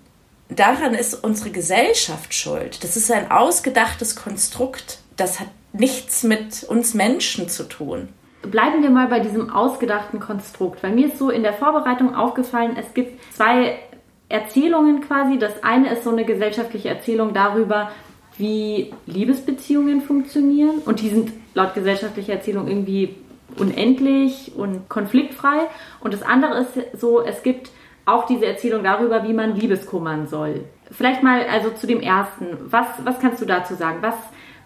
daran ist unsere Gesellschaft schuld. Das ist ein ausgedachtes Konstrukt. Das hat nichts mit uns Menschen zu tun. Bleiben wir mal bei diesem ausgedachten Konstrukt. Weil mir ist so in der Vorbereitung aufgefallen, es gibt zwei Erzählungen quasi. Das eine ist so eine gesellschaftliche Erzählung darüber, wie Liebesbeziehungen funktionieren. Und die sind laut gesellschaftlicher Erzählung irgendwie unendlich und konfliktfrei. Und das andere ist so, es gibt auch diese Erzählung darüber, wie man Liebeskummern soll. Vielleicht mal also zu dem ersten. Was, was kannst du dazu sagen? Was,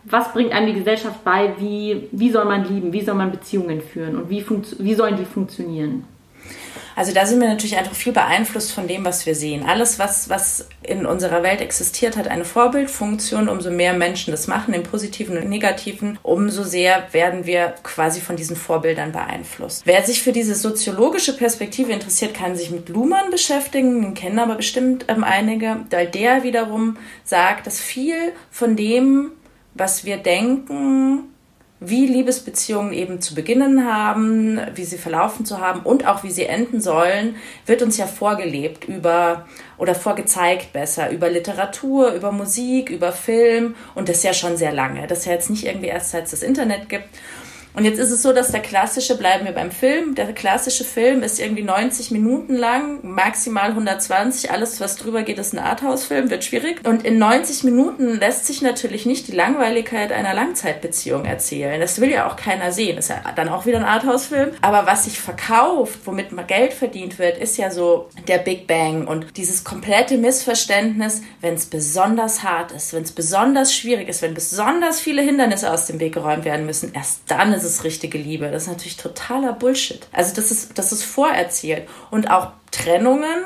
was bringt einem die Gesellschaft bei? Wie, wie soll man lieben? Wie soll man Beziehungen führen? Und wie, wie sollen die funktionieren? Also da sind wir natürlich einfach viel beeinflusst von dem, was wir sehen. Alles, was, was in unserer Welt existiert, hat eine Vorbildfunktion. Umso mehr Menschen das machen, im Positiven und Negativen, umso sehr werden wir quasi von diesen Vorbildern beeinflusst. Wer sich für diese soziologische Perspektive interessiert, kann sich mit Luhmann beschäftigen, den kennen aber bestimmt ähm, einige, weil der wiederum sagt, dass viel von dem, was wir denken, wie Liebesbeziehungen eben zu beginnen haben, wie sie verlaufen zu haben und auch wie sie enden sollen, wird uns ja vorgelebt über oder vorgezeigt besser über Literatur, über Musik, über Film und das ja schon sehr lange. Das ja jetzt nicht irgendwie erst seit es das Internet gibt. Und jetzt ist es so, dass der klassische, bleiben wir beim Film, der klassische Film ist irgendwie 90 Minuten lang, maximal 120. Alles, was drüber geht, ist ein Arthouse-Film, wird schwierig. Und in 90 Minuten lässt sich natürlich nicht die Langweiligkeit einer Langzeitbeziehung erzählen. Das will ja auch keiner sehen. Ist ja dann auch wieder ein Arthouse-Film. Aber was sich verkauft, womit mal Geld verdient wird, ist ja so der Big Bang und dieses komplette Missverständnis, wenn es besonders hart ist, wenn es besonders schwierig ist, wenn besonders viele Hindernisse aus dem Weg geräumt werden müssen, erst dann ist es richtige Liebe. Das ist natürlich totaler Bullshit. Also das ist, das ist vorerzählt. Und auch Trennungen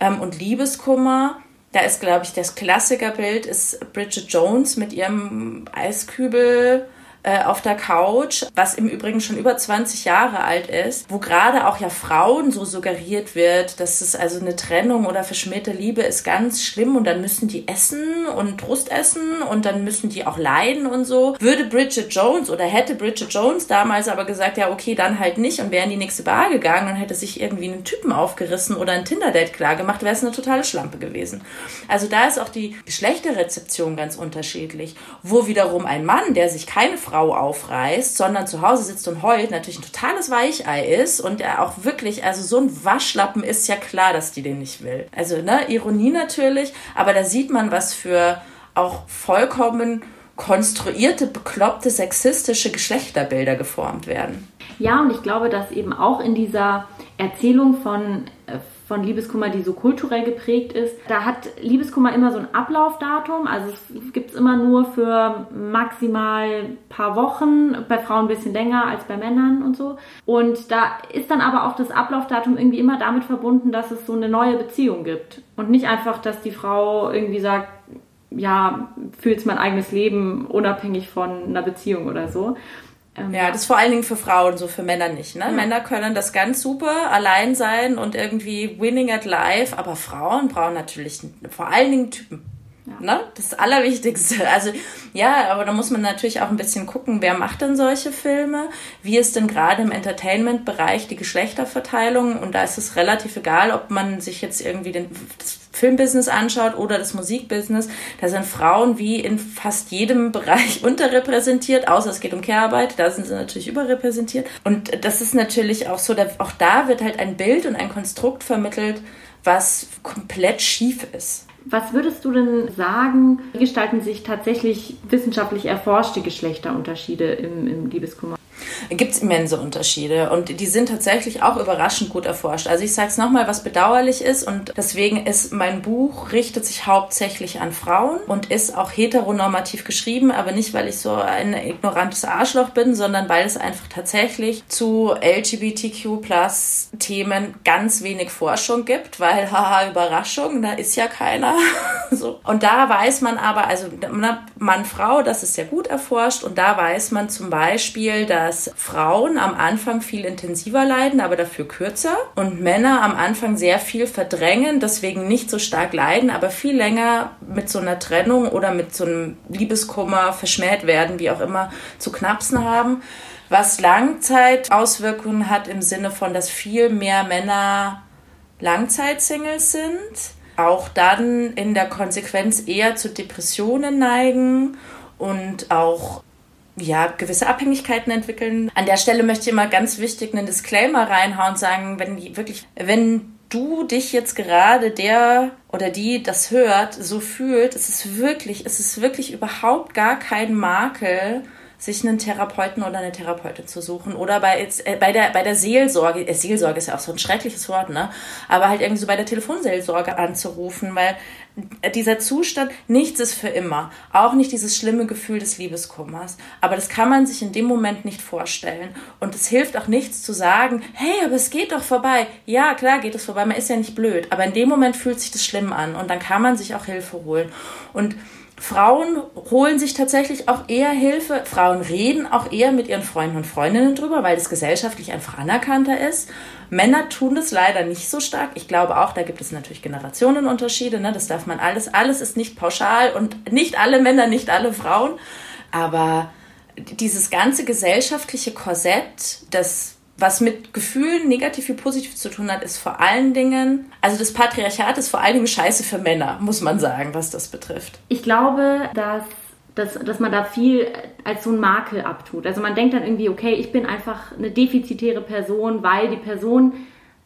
ähm, und Liebeskummer, da ist, glaube ich, das Klassikerbild ist Bridget Jones mit ihrem Eiskübel äh, auf der Couch, was im Übrigen schon über 20 Jahre alt ist, wo gerade auch ja Frauen so suggeriert wird, dass es also eine Trennung oder verschmähte Liebe ist ganz schlimm und dann müssen die essen und Brust essen und dann müssen die auch leiden und so. Würde Bridget Jones oder hätte Bridget Jones damals aber gesagt, ja okay, dann halt nicht und wäre in die nächste Bar gegangen und hätte sich irgendwie einen Typen aufgerissen oder ein Tinder-Date klar gemacht, wäre es eine totale Schlampe gewesen. Also da ist auch die Geschlechterrezeption ganz unterschiedlich. Wo wiederum ein Mann, der sich keine Frau Frau aufreißt, sondern zu Hause sitzt und heult, natürlich ein totales Weichei ist und er auch wirklich, also so ein Waschlappen ist ja klar, dass die den nicht will. Also, ne, Ironie natürlich, aber da sieht man, was für auch vollkommen konstruierte, bekloppte, sexistische Geschlechterbilder geformt werden. Ja, und ich glaube, dass eben auch in dieser Erzählung von äh, von Liebeskummer, die so kulturell geprägt ist. Da hat Liebeskummer immer so ein Ablaufdatum, also es gibt es immer nur für maximal paar Wochen, bei Frauen ein bisschen länger als bei Männern und so. Und da ist dann aber auch das Ablaufdatum irgendwie immer damit verbunden, dass es so eine neue Beziehung gibt. Und nicht einfach, dass die Frau irgendwie sagt, ja, fühlt mein eigenes Leben unabhängig von einer Beziehung oder so. Ähm, ja, das ist vor allen Dingen für Frauen so, für Männer nicht. Ne? Ja. Männer können das ganz super allein sein und irgendwie winning at life, aber Frauen brauchen natürlich vor allen Dingen Typen. Ja. Ne? Das Allerwichtigste. *laughs* Also ja, aber da muss man natürlich auch ein bisschen gucken, wer macht denn solche Filme? Wie ist denn gerade im Entertainment-Bereich die Geschlechterverteilung? Und da ist es relativ egal, ob man sich jetzt irgendwie den, das Filmbusiness anschaut oder das Musikbusiness. Da sind Frauen wie in fast jedem *laughs* Bereich unterrepräsentiert, außer es geht um Care-Arbeit. Da sind sie natürlich überrepräsentiert. Und das ist natürlich auch so, auch da wird halt ein Bild und ein Konstrukt vermittelt, was komplett schief ist. Was würdest du denn sagen, wie gestalten sich tatsächlich wissenschaftlich erforschte Geschlechterunterschiede im, im Liebeskummer? Gibt es immense Unterschiede und die sind tatsächlich auch überraschend gut erforscht. Also ich sage es nochmal, was bedauerlich ist und deswegen ist mein Buch richtet sich hauptsächlich an Frauen und ist auch heteronormativ geschrieben, aber nicht, weil ich so ein ignorantes Arschloch bin, sondern weil es einfach tatsächlich zu LGBTQ plus Themen ganz wenig Forschung gibt, weil *laughs* haha, Überraschung, da ist ja keiner. *laughs* so. Und da weiß man aber, also Mann, Frau, das ist sehr gut erforscht und da weiß man zum Beispiel, dass Frauen am Anfang viel intensiver leiden, aber dafür kürzer. Und Männer am Anfang sehr viel verdrängen, deswegen nicht so stark leiden, aber viel länger mit so einer Trennung oder mit so einem Liebeskummer verschmäht werden, wie auch immer, zu knapsen haben. Was Langzeitauswirkungen hat im Sinne von, dass viel mehr Männer Langzeitsingles sind, auch dann in der Konsequenz eher zu Depressionen neigen und auch ja, gewisse Abhängigkeiten entwickeln. An der Stelle möchte ich immer ganz wichtig einen Disclaimer reinhauen und sagen, wenn die wirklich, wenn du dich jetzt gerade der oder die das hört, so fühlt, es ist wirklich, es ist wirklich überhaupt gar kein Makel, sich einen Therapeuten oder eine Therapeutin zu suchen oder bei, äh, bei, der, bei der Seelsorge, äh, Seelsorge ist ja auch so ein schreckliches Wort, ne? Aber halt irgendwie so bei der Telefonseelsorge anzurufen, weil dieser Zustand, nichts ist für immer. Auch nicht dieses schlimme Gefühl des Liebeskummers. Aber das kann man sich in dem Moment nicht vorstellen. Und es hilft auch nichts zu sagen, hey, aber es geht doch vorbei. Ja, klar geht es vorbei, man ist ja nicht blöd. Aber in dem Moment fühlt sich das schlimm an und dann kann man sich auch Hilfe holen. Und Frauen holen sich tatsächlich auch eher Hilfe. Frauen reden auch eher mit ihren Freunden und Freundinnen drüber, weil es gesellschaftlich einfach anerkannter ist. Männer tun das leider nicht so stark. Ich glaube auch, da gibt es natürlich Generationenunterschiede. Ne? Das darf man alles. Alles ist nicht pauschal und nicht alle Männer, nicht alle Frauen. Aber dieses ganze gesellschaftliche Korsett, das was mit Gefühlen negativ wie positiv zu tun hat, ist vor allen Dingen, also das Patriarchat ist vor allen Dingen scheiße für Männer, muss man sagen, was das betrifft. Ich glaube, dass dass, dass man da viel als so ein Makel abtut. Also man denkt dann irgendwie, okay, ich bin einfach eine defizitäre Person, weil die Person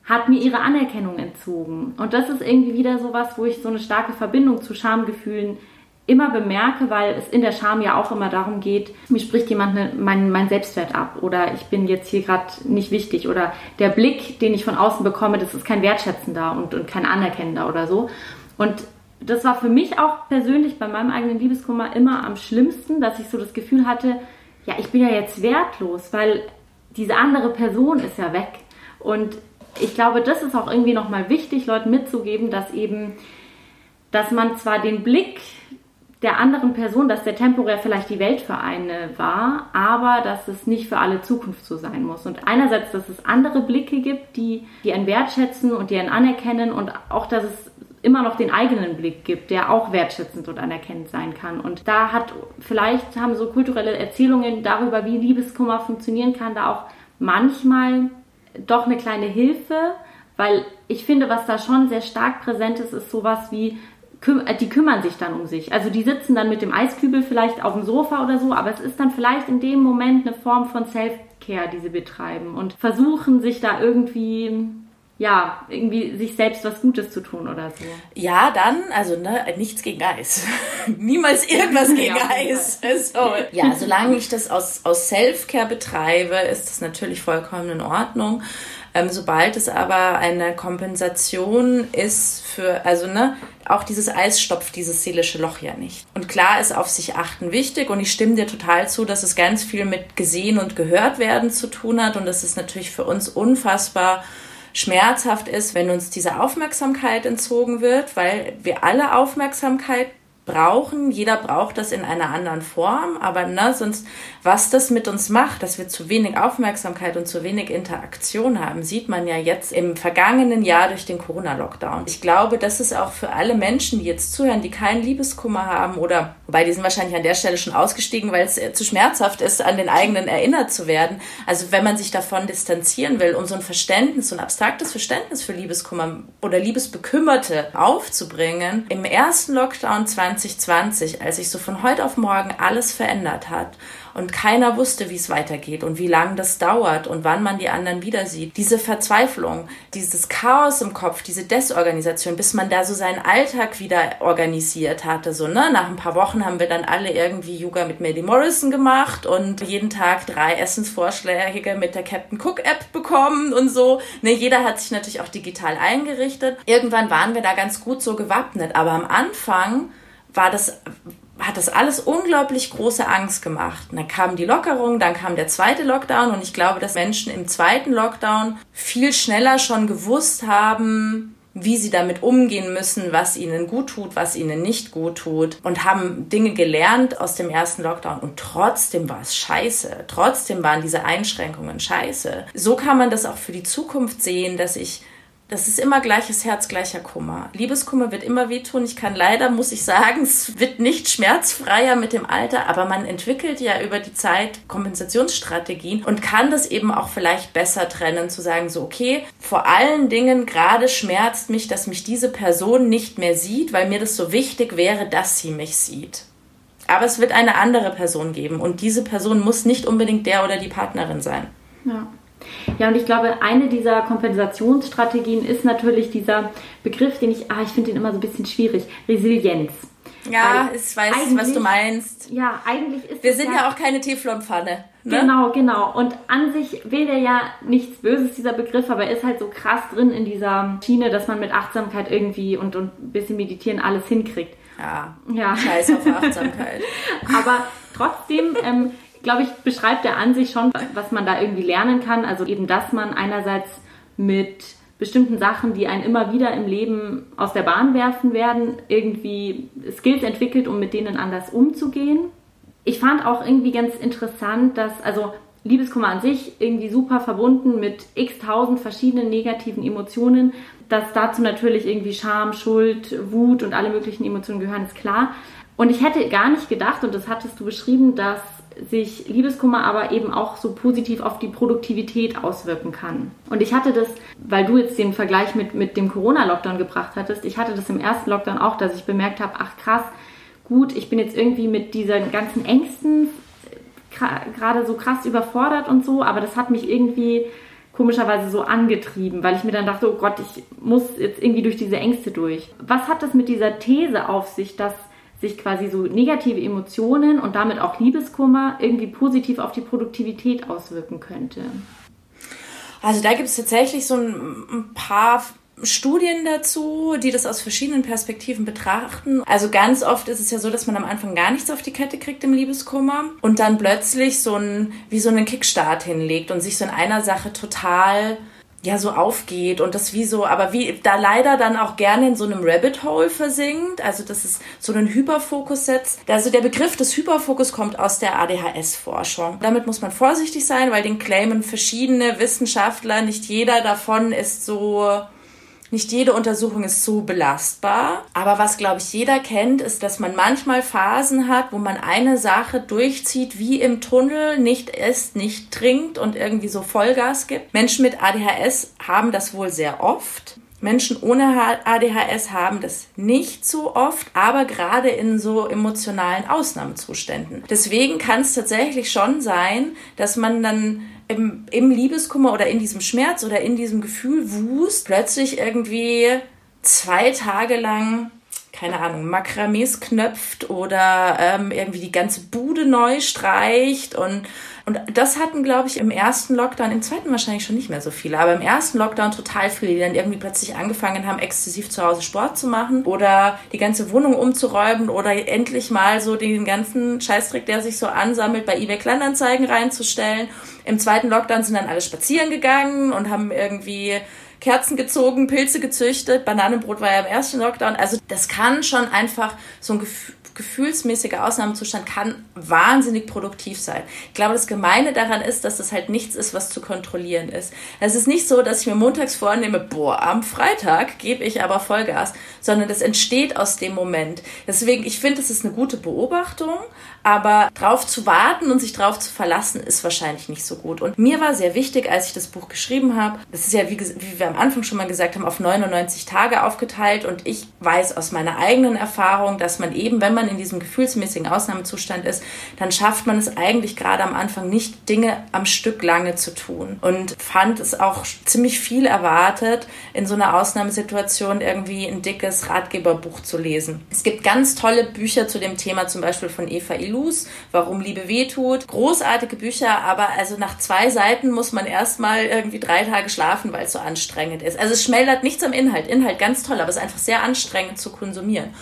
hat mir ihre Anerkennung entzogen. Und das ist irgendwie wieder so was, wo ich so eine starke Verbindung zu Schamgefühlen immer bemerke, weil es in der Scham ja auch immer darum geht, mir spricht jemand ne, mein, mein Selbstwert ab oder ich bin jetzt hier gerade nicht wichtig oder der Blick, den ich von außen bekomme, das ist kein wertschätzender und, und kein anerkennender oder so. Und das war für mich auch persönlich bei meinem eigenen Liebeskummer immer am schlimmsten, dass ich so das Gefühl hatte, ja, ich bin ja jetzt wertlos, weil diese andere Person ist ja weg. Und ich glaube, das ist auch irgendwie nochmal wichtig, Leuten mitzugeben, dass eben, dass man zwar den Blick der anderen Person, dass der temporär vielleicht die Welt für eine war, aber dass es nicht für alle Zukunft so sein muss. Und einerseits, dass es andere Blicke gibt, die, die einen wertschätzen und die einen anerkennen und auch, dass es immer noch den eigenen Blick gibt, der auch wertschätzend und anerkennend sein kann. Und da hat vielleicht haben so kulturelle Erzählungen darüber, wie Liebeskummer funktionieren kann, da auch manchmal doch eine kleine Hilfe, weil ich finde, was da schon sehr stark präsent ist, ist sowas wie äh, die kümmern sich dann um sich. Also die sitzen dann mit dem Eiskübel vielleicht auf dem Sofa oder so, aber es ist dann vielleicht in dem Moment eine Form von Self-Care, die sie betreiben und versuchen sich da irgendwie ja, irgendwie sich selbst was Gutes zu tun oder so. Ja, dann, also ne, nichts gegen Eis. *laughs* Niemals irgendwas gegen ja, Eis. *laughs* So. Ja, solange ich das aus, aus Self-Care betreibe, ist das natürlich vollkommen in Ordnung. Ähm, sobald es aber eine Kompensation ist für, also ne, auch dieses Eis stopft dieses seelische Loch ja nicht. Und klar ist auf sich achten wichtig und ich stimme dir total zu, dass es ganz viel mit gesehen und gehört werden zu tun hat und das ist natürlich für uns unfassbar schmerzhaft ist, wenn uns diese Aufmerksamkeit entzogen wird, weil wir alle Aufmerksamkeit brauchen. Jeder braucht das in einer anderen Form, aber ne, sonst, was das mit uns macht, dass wir zu wenig Aufmerksamkeit und zu wenig Interaktion haben, sieht man ja jetzt im vergangenen Jahr durch den Corona-Lockdown. Ich glaube, das ist auch für alle Menschen, die jetzt zuhören, die keinen Liebeskummer haben oder, wobei die sind wahrscheinlich an der Stelle schon ausgestiegen, weil es zu schmerzhaft ist, an den eigenen erinnert zu werden. Also wenn man sich davon distanzieren will, um so ein Verständnis, so ein abstraktes Verständnis für Liebeskummer oder Liebesbekümmerte aufzubringen, im ersten Lockdown 20 2020, als sich so von heute auf morgen alles verändert hat und keiner wusste, wie es weitergeht und wie lange das dauert und wann man die anderen wieder sieht. Diese Verzweiflung, dieses Chaos im Kopf, diese Desorganisation, bis man da so seinen Alltag wieder organisiert hatte. So, ne? Nach ein paar Wochen haben wir dann alle irgendwie Yoga mit Maddie Morrison gemacht und jeden Tag drei Essensvorschläge mit der Captain Cook App bekommen und so. Ne, jeder hat sich natürlich auch digital eingerichtet. Irgendwann waren wir da ganz gut so gewappnet, aber am Anfang war das, hat das alles unglaublich große Angst gemacht. Und dann kam die Lockerung, dann kam der zweite Lockdown und ich glaube, dass Menschen im zweiten Lockdown viel schneller schon gewusst haben, wie sie damit umgehen müssen, was ihnen gut tut, was ihnen nicht gut tut und haben Dinge gelernt aus dem ersten Lockdown und trotzdem war es scheiße. Trotzdem waren diese Einschränkungen scheiße. So kann man das auch für die Zukunft sehen, dass ich das ist immer gleiches Herz, gleicher Kummer. Liebeskummer wird immer wehtun. Ich kann leider, muss ich sagen, *laughs* es wird nicht schmerzfreier mit dem Alter, aber man entwickelt ja über die Zeit Kompensationsstrategien und kann das eben auch vielleicht besser trennen, zu sagen, so, okay, vor allen Dingen gerade schmerzt mich, dass mich diese Person nicht mehr sieht, weil mir das so wichtig wäre, dass sie mich sieht. Aber es wird eine andere Person geben und diese Person muss nicht unbedingt der oder die Partnerin sein. Ja. Ja, und ich glaube, eine dieser Kompensationsstrategien ist natürlich dieser Begriff, den ich, ah, ich finde den immer so ein bisschen schwierig, Resilienz. Ja, ich weiß, was du meinst. Ja, eigentlich ist Wir sind ja, ja auch keine Teflonpfanne. Ne? Genau, genau. Und an sich will der ja nichts Böses, dieser Begriff, aber er ist halt so krass drin in dieser Schiene, dass man mit Achtsamkeit irgendwie und, und ein bisschen meditieren alles hinkriegt. Ja, ja. scheiß auf Achtsamkeit. *laughs* aber trotzdem ähm, glaube ich, beschreibt er an sich schon, was man da irgendwie lernen kann. Also eben, dass man einerseits mit bestimmten Sachen, die einen immer wieder im Leben aus der Bahn werfen werden, irgendwie Skills entwickelt, um mit denen anders umzugehen. Ich fand auch irgendwie ganz interessant, dass, also Liebeskummer an sich irgendwie super verbunden mit x tausend verschiedenen negativen Emotionen. Dass dazu natürlich irgendwie Scham, Schuld, Wut und alle möglichen Emotionen gehören, ist klar. Und ich hätte gar nicht gedacht, und das hattest du beschrieben, dass sich Liebeskummer aber eben auch so positiv auf die Produktivität auswirken kann. Und ich hatte das, weil du jetzt den Vergleich mit, mit dem Corona-Lockdown gebracht hattest, ich hatte das im ersten Lockdown auch, dass ich bemerkt habe, ach krass, gut, ich bin jetzt irgendwie mit diesen ganzen Ängsten gerade so krass überfordert und so, aber das hat mich irgendwie komischerweise so angetrieben, weil ich mir dann dachte, oh Gott, ich muss jetzt irgendwie durch diese Ängste durch. Was hat das mit dieser These auf sich, dass sich quasi so negative Emotionen und damit auch Liebeskummer irgendwie positiv auf die Produktivität auswirken könnte? Also da gibt es tatsächlich so ein, paar Studien dazu, die das aus verschiedenen Perspektiven betrachten. Also ganz oft ist es ja so, dass man am Anfang gar nichts auf die Kette kriegt im Liebeskummer und dann plötzlich so ein, wie so einen Kickstart hinlegt und sich so in einer Sache total ja so aufgeht und das wie so, aber wie da leider dann auch gerne in so einem Rabbit Hole versinkt, also dass es so einen Hyperfokus setzt. Also der Begriff des Hyperfokus kommt aus der ADHS-Forschung. Damit muss man vorsichtig sein, weil den claimen verschiedene Wissenschaftler, nicht jeder davon ist so nicht jede Untersuchung ist so belastbar. Aber was, glaube ich, jeder kennt, ist, dass man manchmal Phasen hat, wo man eine Sache durchzieht wie im Tunnel, nicht isst, nicht trinkt und irgendwie so Vollgas gibt. Menschen mit ADHS haben das wohl sehr oft. Menschen ohne ADHS haben das nicht so oft, aber gerade in so emotionalen Ausnahmezuständen. Deswegen kann es tatsächlich schon sein, dass man dann im, im Liebeskummer oder in diesem Schmerz oder in diesem Gefühl wust, plötzlich irgendwie zwei Tage lang keine Ahnung, Makramees knöpft oder ähm, irgendwie die ganze Bude neu streicht und und das hatten, glaube ich, im ersten Lockdown, im zweiten wahrscheinlich schon nicht mehr so viele, aber im ersten Lockdown total viele, die dann irgendwie plötzlich angefangen haben, exzessiv zu Hause Sport zu machen oder die ganze Wohnung umzuräumen oder endlich mal so den ganzen Scheißtrick, der sich so ansammelt, bei eBay Kleinanzeigen reinzustellen. Im zweiten Lockdown sind dann alle spazieren gegangen und haben irgendwie Kerzen gezogen, Pilze gezüchtet, Bananenbrot war ja im ersten Lockdown. Also das kann schon einfach so ein Gefühl gefühlsmäßiger Ausnahmezustand kann wahnsinnig produktiv sein. Ich glaube, das Gemeine daran ist, dass das halt nichts ist, was zu kontrollieren ist. Es ist nicht so, dass ich mir montags vornehme, boah, am Freitag gebe ich aber Vollgas, sondern das entsteht aus dem Moment. Deswegen, ich finde, es ist eine gute Beobachtung, aber drauf zu warten und sich drauf zu verlassen, ist wahrscheinlich nicht so gut. Und mir war sehr wichtig, als ich das Buch geschrieben habe, das ist ja, wie, wie wir am Anfang schon mal gesagt haben, auf 99 Tage aufgeteilt und ich weiß aus meiner eigenen Erfahrung, dass man eben, wenn man in diesem gefühlsmäßigen Ausnahmezustand ist, dann schafft man es eigentlich gerade am Anfang nicht, Dinge am Stück lange zu tun. Und fand es auch ziemlich viel erwartet, in so einer Ausnahmesituation irgendwie ein dickes Ratgeberbuch zu lesen. Es gibt ganz tolle Bücher zu dem Thema, zum Beispiel von Eva Illu Blues, Warum Liebe wehtut. Großartige Bücher, aber also nach zwei Seiten muss man erstmal irgendwie drei Tage schlafen, weil es so anstrengend ist. Also es schmälert nichts am Inhalt. Inhalt ganz toll, aber es ist einfach sehr anstrengend zu konsumieren.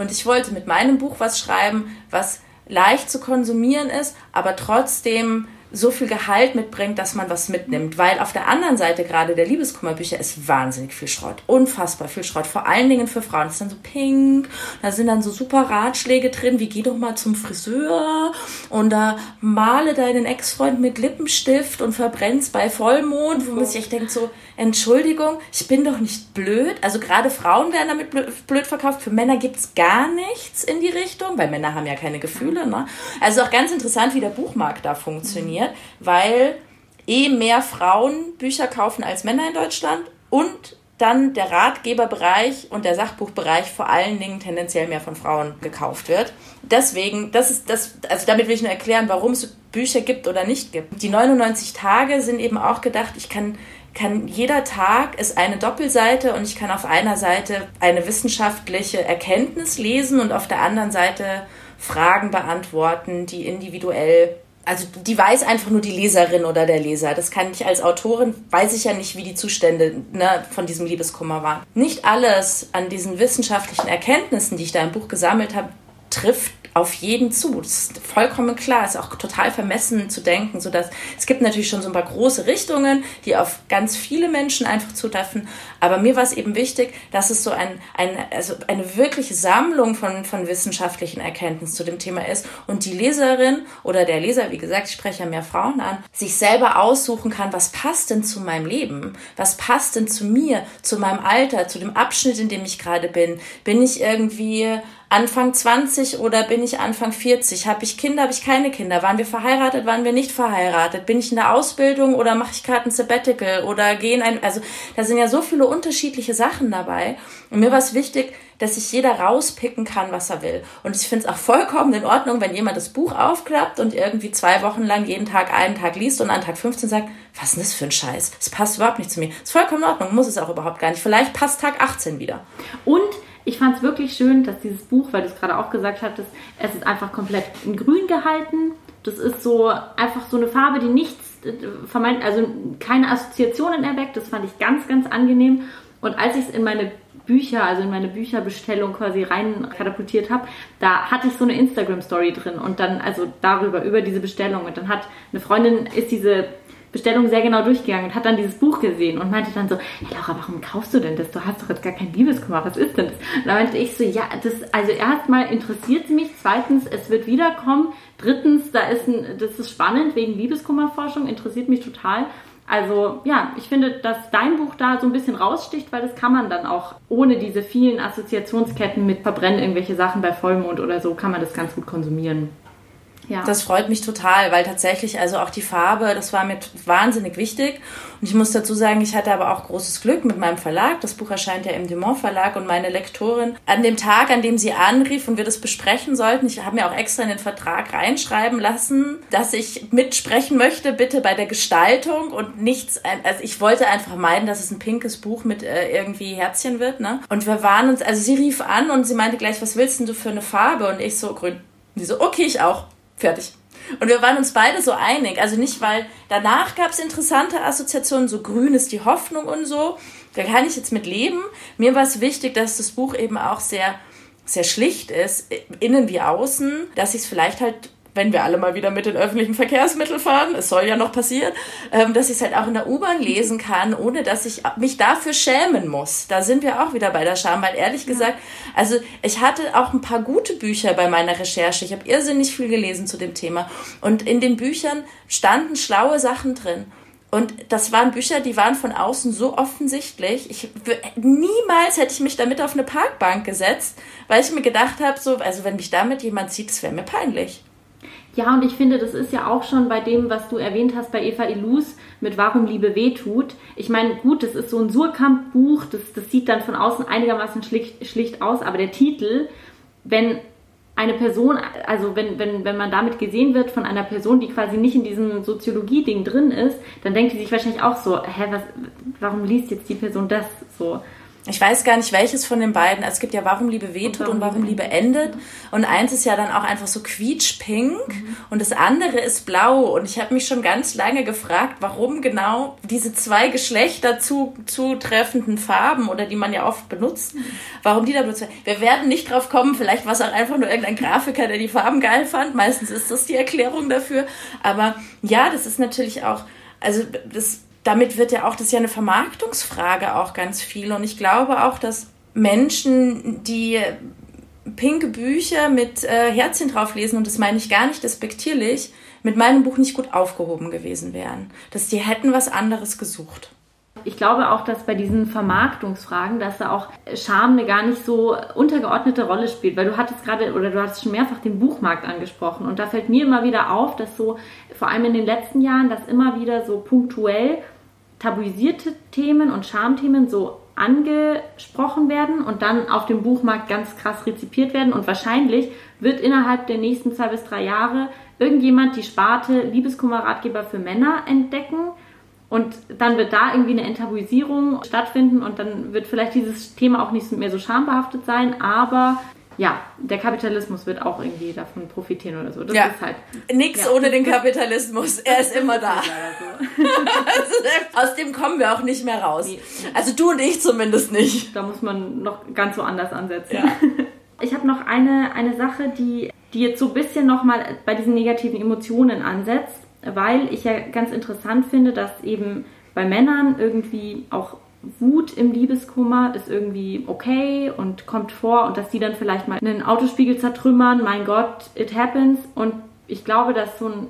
Und ich wollte mit meinem Buch was schreiben, was leicht zu konsumieren ist, aber trotzdem so viel Gehalt mitbringt, dass man was mitnimmt. Weil auf der anderen Seite gerade der Liebeskummerbücher ist wahnsinnig viel Schrott. Unfassbar viel Schrott. Vor allen Dingen für Frauen. Das ist dann so pink. Da sind dann so super Ratschläge drin, wie geh doch mal zum Friseur und da male deinen Ex-Freund mit Lippenstift und verbrennst bei Vollmond, wo man sich echt denkt so, Entschuldigung, ich bin doch nicht blöd. Also gerade Frauen werden damit blöd verkauft. Für Männer gibt's gar nichts in die Richtung, weil Männer haben ja keine Gefühle. Ne? Also auch ganz interessant, wie der Buchmarkt da funktioniert funktioniert, weil eh mehr Frauen Bücher kaufen als Männer in Deutschland und dann der Ratgeberbereich und der Sachbuchbereich vor allen Dingen tendenziell mehr von Frauen gekauft wird. Deswegen, das ist das, also damit will ich nur erklären, warum es Bücher gibt oder nicht gibt. Die 99 Tage sind eben auch gedacht, ich kann kann jeder Tag ist eine Doppelseite und ich kann auf einer Seite eine wissenschaftliche Erkenntnis lesen und auf der anderen Seite Fragen beantworten, die individuell also die weiß einfach nur die Leserin oder der Leser. Das kann ich als Autorin, weiß ich ja nicht, wie die Zustände ne, von diesem Liebeskummer waren. Nicht alles an diesen wissenschaftlichen Erkenntnissen, die ich da im Buch gesammelt habe, trifft auf jeden zu. Das ist vollkommen klar. Ist auch total vermessen zu denken, so dass es gibt natürlich schon so ein paar große Richtungen, die auf ganz viele Menschen einfach zutreffen. Aber mir war es eben wichtig, dass es so ein, ein, also eine wirkliche Sammlung von, von wissenschaftlichen Erkenntnissen zu dem Thema ist und die Leserin oder der Leser, wie gesagt, ich spreche ja mehr Frauen an, sich selber aussuchen kann, was passt denn zu meinem Leben? Was passt denn zu mir, zu meinem Alter, zu dem Abschnitt, in dem ich gerade bin? Bin ich irgendwie Anfang 20 oder bin ich Anfang 40? Habe ich Kinder, habe ich keine Kinder? Waren wir verheiratet, waren wir nicht verheiratet? Bin ich in der Ausbildung oder mache ich gerade ein Sabbatical oder gehen ein, also da sind ja so viele unterschiedliche Sachen dabei. Und mir war es wichtig, dass sich jeder rauspicken kann, was er will. Und ich finde es auch vollkommen in Ordnung, wenn jemand das Buch aufklappt und irgendwie zwei Wochen lang jeden Tag einen Tag liest und an Tag 15 sagt, was ist denn das für ein Scheiß? Das passt überhaupt nicht zu mir. Ist vollkommen in Ordnung, muss es auch überhaupt gar nicht. Vielleicht passt Tag 18 wieder. Und ich fand es wirklich schön, dass dieses Buch, weil du es gerade auch gesagt hattest, es ist einfach komplett in grün gehalten. Das ist so einfach so eine Farbe, die nichts äh, vermeint, also keine Assoziationen erweckt. Das fand ich ganz, ganz angenehm. Und als ich es in meine Bücher, also in meine Bücherbestellung quasi rein katapultiert habe, da hatte ich so eine Instagram-Story drin und dann, also darüber, über diese Bestellung. Und dann hat eine Freundin, ist diese Bestellung sehr genau durchgegangen und hat dann dieses Buch gesehen und meinte dann so, hey Laura, warum kaufst du denn das? Du hast doch jetzt gar kein Liebeskummer, was ist denn das? Und da meinte ich so, ja, das, also erstmal interessiert es mich, zweitens, es wird wiederkommen, drittens, da ist ein, das ist spannend wegen Liebeskummerforschung, interessiert mich total. Also ja, ich finde, dass dein Buch da so ein bisschen raussticht, weil das kann man dann auch ohne diese vielen Assoziationsketten mit verbrennen irgendwelche Sachen bei Vollmond oder so, kann man das ganz gut konsumieren. Ja. Das freut mich total, weil tatsächlich also auch die Farbe, das war mir wahnsinnig wichtig. Und ich muss dazu sagen, ich hatte aber auch großes Glück mit meinem Verlag. Das Buch erscheint ja im Dumont Verlag und meine Lektorin an dem Tag, an dem sie anrief und wir das besprechen sollten, ich habe mir auch extra in den Vertrag reinschreiben lassen, dass ich mitsprechen möchte, bitte bei der Gestaltung und nichts, also ich wollte einfach meiden, dass es ein pinkes Buch mit äh, irgendwie Herzchen wird, ne? Und wir waren uns, also sie rief an und sie meinte gleich, was willst denn du für eine Farbe? Und ich so, grün. Und sie so, okay, ich auch. Fertig. Und wir waren uns beide so einig. Also nicht, weil danach gab es interessante Assoziationen, so grün ist die Hoffnung und so. Da kann ich jetzt mit leben. Mir war es wichtig, dass das Buch eben auch sehr, sehr schlicht ist, innen wie außen, dass ich es vielleicht halt wenn wir alle mal wieder mit den öffentlichen Verkehrsmitteln fahren, es soll ja noch passieren, ähm, dass ich es halt auch in der U-Bahn lesen kann, ohne dass ich mich dafür schämen muss. Da sind wir auch wieder bei der Scham, weil ehrlich gesagt, also ich hatte auch ein paar gute Bücher bei meiner Recherche. Ich habe irrsinnig viel gelesen zu dem Thema. Und in den Büchern standen schlaue Sachen drin. Und das waren Bücher, die waren von außen so offensichtlich. Ich niemals hätte ich mich damit auf eine Parkbank gesetzt, weil ich mir gedacht habe, so, also wenn mich damit jemand sieht, das wäre mir peinlich. Ja, und ich finde, das ist ja auch schon bei dem, was du erwähnt hast bei Eva Illus mit Warum Liebe wehtut. Ich meine, gut, das ist so ein Surkamp-Buch, das, das sieht dann von außen einigermaßen schlicht, schlicht aus, aber der Titel, wenn eine Person, also wenn, wenn, wenn man damit gesehen wird von einer Person, die quasi nicht in diesem Soziologie-Ding drin ist, dann denkt die sich wahrscheinlich auch so, hä, was, warum liest jetzt die Person das so? Ich weiß gar nicht, welches von den beiden. Also es gibt ja Warum Liebe wehtut und Warum, Liebe endet. Und eins ist ja dann auch einfach so quietschpink mhm. und das andere ist blau. Und ich habe mich schon ganz lange gefragt, warum genau diese zwei Geschlechter zu, zutreffenden Farben oder die man ja oft benutzt, mhm. warum die da benutzt werden. Wir werden nicht drauf kommen. Vielleicht war es auch einfach nur irgendein Grafiker, der die Farben geil fand. Meistens ist das die Erklärung dafür. Aber ja, das ist natürlich auch, also das damit wird ja auch, das ist ja eine Vermarktungsfrage auch ganz viel. Und ich glaube auch, dass Menschen, die pinke Bücher mit äh, Herzchen drauflesen, und das meine ich gar nicht despektierlich, mit meinem Buch nicht gut aufgehoben gewesen wären. Dass die hätten was anderes gesucht. Ich glaube auch, dass bei diesen Vermarktungsfragen, dass da auch Scham eine gar nicht so untergeordnete Rolle spielt, weil du hattest gerade oder du hast schon mehrfach den Buchmarkt angesprochen und da fällt mir immer wieder auf, dass so vor allem in den letzten Jahren, dass immer wieder so punktuell tabuisierte Themen und Schamthemen so angesprochen werden und dann auf dem Buchmarkt ganz krass rezipiert werden. Und wahrscheinlich wird innerhalb der nächsten zwei bis drei Jahre irgendjemand die Sparte Liebeskummerratgeber für Männer entdecken. Und dann wird da irgendwie eine Enttabuisierung stattfinden und dann wird vielleicht dieses Thema auch nicht mehr so schambehaftet sein, aber ja, der Kapitalismus wird auch irgendwie davon profitieren oder so. Das ja. ist halt. Nix ja. ohne den Kapitalismus. Er ist immer da. *laughs* Aus dem kommen wir auch nicht mehr raus. Nee. Also du und ich zumindest nicht. Da muss man noch ganz so anders ansetzen. Ja. *laughs* Ich habe noch eine, eine Sache, die, die jetzt so ein bisschen nochmal bei diesen negativen Emotionen ansetzt, weil ich ja ganz interessant finde, dass eben bei Männern irgendwie auch Wut im Liebeskummer ist irgendwie okay und kommt vor und dass die dann vielleicht mal einen Autospiegel zertrümmern, mein Gott, it happens. Und ich glaube, dass so ein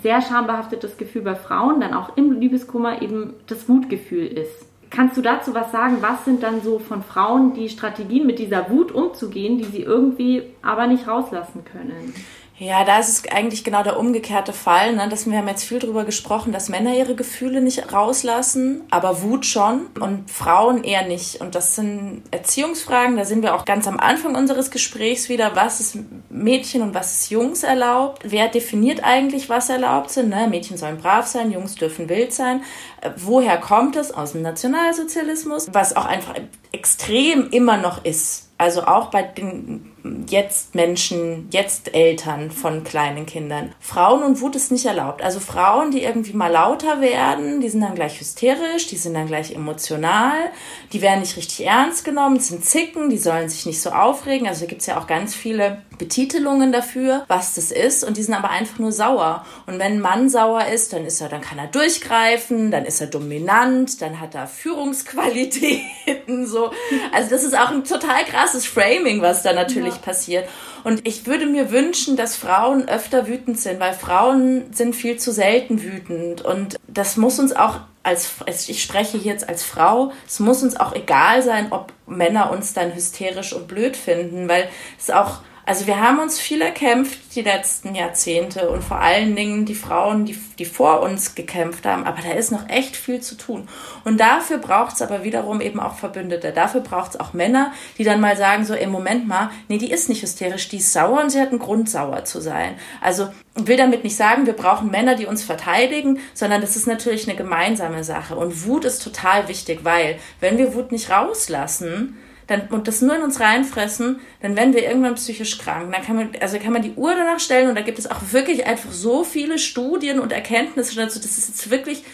sehr schambehaftetes Gefühl bei Frauen dann auch im Liebeskummer eben das Wutgefühl ist. Kannst du dazu was sagen? Was sind dann so von Frauen die Strategien, mit dieser Wut umzugehen, die sie irgendwie aber nicht rauslassen können? Ja, da ist es eigentlich genau der umgekehrte Fall. Ne? Dass wir haben jetzt viel darüber gesprochen, dass Männer ihre Gefühle nicht rauslassen, aber Wut schon und Frauen eher nicht. Und das sind Erziehungsfragen. Da sind wir auch ganz am Anfang unseres Gesprächs wieder. Was ist Mädchen und was ist Jungs erlaubt? Wer definiert eigentlich, was erlaubt sind? Ne? Mädchen sollen brav sein, Jungs dürfen wild sein. Äh, woher kommt es? Aus dem Nationalsozialismus, was auch einfach extrem immer noch ist. Also auch bei den jetzt Menschen, jetzt Eltern von kleinen Kindern. Frauen und Wut ist nicht erlaubt. Also Frauen, die irgendwie mal lauter werden, die sind dann gleich hysterisch, die sind dann gleich emotional, die werden nicht richtig ernst genommen, sind Zicken, die sollen sich nicht so aufregen. Also da gibt es ja auch ganz viele Betitelungen dafür, was das ist und die sind aber einfach nur sauer. Und wenn ein Mann sauer ist, dann ist er, dann kann er durchgreifen, dann ist er dominant, dann hat er Führungsqualitäten, *laughs* so. Also das ist auch ein total krasses Framing, was da natürlich ja. passiert. Und ich würde mir wünschen, dass Frauen öfter wütend sind, weil Frauen sind viel zu selten wütend und das muss uns auch als, ich spreche jetzt als Frau, es muss uns auch egal sein, ob Männer uns dann hysterisch und blöd finden, weil es auch also wir haben uns viel erkämpft die letzten Jahrzehnte und vor allen Dingen die Frauen, die, die vor uns gekämpft haben. Aber da ist noch echt viel zu tun. Und dafür braucht es aber wiederum eben auch Verbündete. Dafür braucht es auch Männer, die dann mal sagen, so, im Moment mal, nee, die ist nicht hysterisch, die ist sauer und sie hat einen Grund, sauer zu sein. Also will damit nicht sagen, wir brauchen Männer, die uns verteidigen, sondern das ist natürlich eine gemeinsame Sache. Und Wut ist total wichtig, weil wenn wir Wut nicht rauslassen, dann, und das nur in uns reinfressen, dann werden wir irgendwann psychisch krank. Dann kann man, also kann man die Uhr danach stellen und da gibt es auch wirklich einfach so viele Studien und Erkenntnisse dazu. Das ist jetzt wirklich,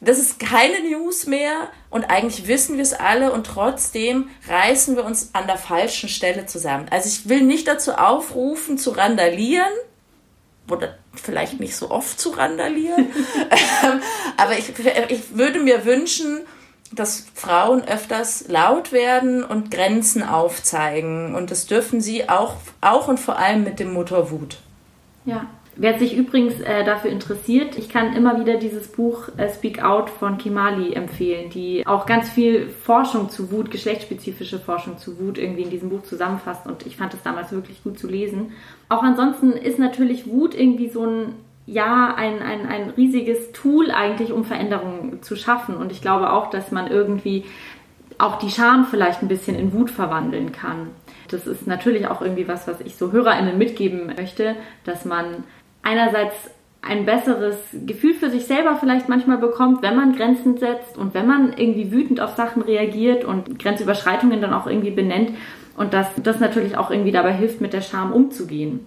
das ist keine News mehr und eigentlich wissen wir es alle und trotzdem reißen wir uns an der falschen Stelle zusammen. Also ich will nicht dazu aufrufen, zu randalieren oder vielleicht nicht so oft zu randalieren, *laughs* ähm, aber ich, ich würde mir wünschen, dass Frauen öfters laut werden und Grenzen aufzeigen. Und das dürfen sie auch, auch und vor allem mit dem Motor Wut. Ja. Wer sich übrigens äh, dafür interessiert, ich kann immer wieder dieses Buch äh, Speak Out von Kimali empfehlen, die auch ganz viel Forschung zu Wut, geschlechtsspezifische Forschung zu Wut irgendwie in diesem Buch zusammenfasst und ich fand es damals wirklich gut zu lesen. Auch ansonsten ist natürlich Wut irgendwie so ein ja ein, ein, ein riesiges Tool eigentlich, um Veränderungen zu schaffen. Und ich glaube auch, dass man irgendwie auch die Scham vielleicht ein bisschen in Wut verwandeln kann. Das ist natürlich auch irgendwie was, was ich so HörerInnen mitgeben möchte, dass man einerseits ein besseres Gefühl für sich selber vielleicht manchmal bekommt, wenn man Grenzen setzt und wenn man irgendwie wütend auf Sachen reagiert und Grenzüberschreitungen dann auch irgendwie benennt und dass das natürlich auch irgendwie dabei hilft, mit der Scham umzugehen.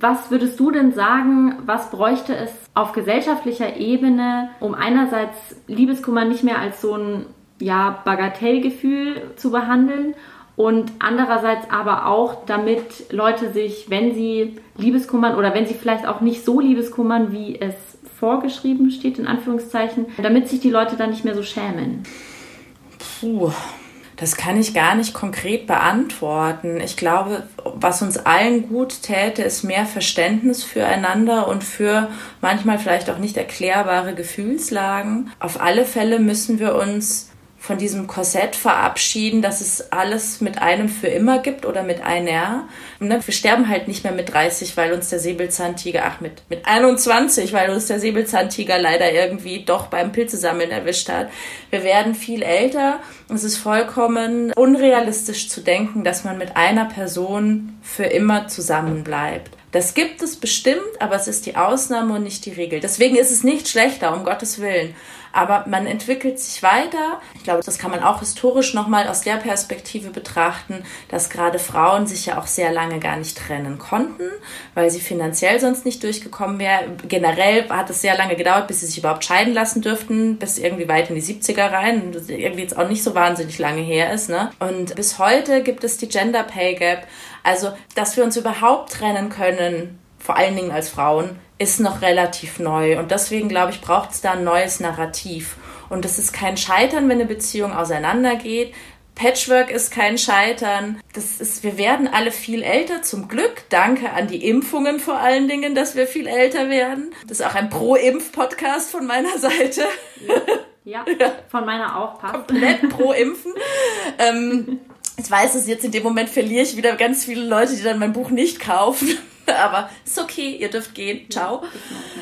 Was würdest du denn sagen, was bräuchte es auf gesellschaftlicher Ebene, um einerseits Liebeskummer nicht mehr als so ein ja, Bagatellgefühl zu behandeln und andererseits aber auch, damit Leute sich, wenn sie Liebeskummern oder wenn sie vielleicht auch nicht so Liebeskummern, wie es vorgeschrieben steht, in Anführungszeichen, damit sich die Leute dann nicht mehr so schämen? Puh, das kann ich gar nicht konkret beantworten. Ich glaube, was uns allen gut täte, ist mehr Verständnis füreinander und für manchmal vielleicht auch nicht erklärbare Gefühlslagen. Auf alle Fälle müssen wir uns von diesem Korsett verabschieden, dass es alles mit einem für immer gibt oder mit einer. Ne? Wir sterben halt nicht mehr mit 30, weil uns der Säbelzahntiger, ach mit, mit 21, weil uns der Säbelzahntiger leider irgendwie doch beim Pilzesammeln erwischt hat. Wir werden viel älter. Es ist vollkommen unrealistisch zu denken, dass man mit einer Person für immer zusammenbleibt. Das gibt es bestimmt, aber es ist die Ausnahme und nicht die Regel. Deswegen ist es nicht schlechter, um Gottes Willen. Aber man entwickelt sich weiter. Ich glaube, das kann man auch historisch nochmal aus der Perspektive betrachten, dass gerade Frauen sich ja auch sehr lange gar nicht trennen konnten, weil sie finanziell sonst nicht durchgekommen wären. Generell hat es sehr lange gedauert, bis sie sich überhaupt scheiden lassen dürften, bis irgendwie weit in die 70er rein. Irgendwie jetzt auch nicht so wahnsinnig lange her ist. Ne? Und bis heute gibt es die Gender Pay Gap. Also, dass wir uns überhaupt trennen können, vor allen Dingen als Frauen, ist noch relativ neu. Und deswegen, glaube ich, braucht es da ein neues Narrativ. Und es ist kein Scheitern, wenn eine Beziehung auseinandergeht. Patchwork ist kein Scheitern. Das ist, wir werden alle viel älter, zum Glück. Danke an die Impfungen vor allen Dingen, dass wir viel älter werden. Das ist auch ein Pro-Impf-Podcast von meiner Seite. Ja. *laughs* Ja, von meiner auch passt. Komplett *laughs* pro Impfen. ähm, ich weiß es jetzt in dem Moment verliere ich wieder ganz viele Leute, die dann mein Buch nicht kaufen. *laughs* Aber ist okay, ihr dürft gehen. Ciao.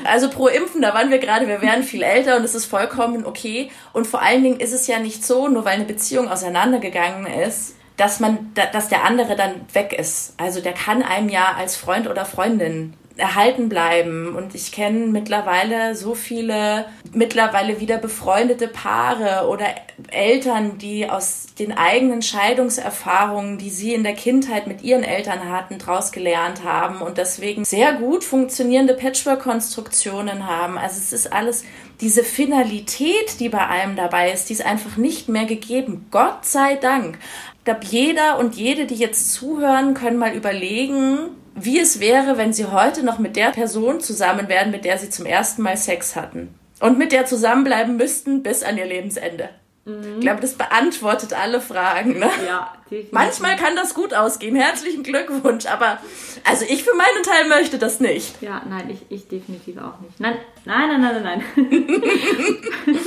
Also pro Impfen, da waren wir gerade, wir werden viel älter und es ist vollkommen okay. Und vor allen Dingen ist es ja nicht so, nur weil eine Beziehung auseinandergegangen ist, dass man, dass der andere dann weg ist. Also der kann einem ja als Freund oder Freundin erhalten bleiben. Und ich kenne mittlerweile so viele mittlerweile wieder befreundete Paare oder Eltern, die aus den eigenen Scheidungserfahrungen, die sie in der Kindheit mit ihren Eltern hatten, daraus gelernt haben und deswegen sehr gut funktionierende Patchwork-Konstruktionen haben. Also es ist alles diese Finalität, die bei allem dabei ist, die ist einfach nicht mehr gegeben. Gott sei Dank. Ich glaube, jeder und jede, die jetzt zuhören, können mal überlegen, wie es wäre, wenn sie heute noch mit der Person zusammen wären, mit der sie zum ersten Mal Sex hatten. Und mit der zusammenbleiben müssten bis an ihr Lebensende. Mhm. Ich glaube, das beantwortet alle Fragen. Ne? Ja, definitiv. Manchmal kann das gut ausgehen. Herzlichen Glückwunsch. Aber also ich für meinen Teil möchte das nicht. Ja, nein, ich, ich definitiv auch nicht. Nein, nein, nein, nein, nein. nein. *laughs*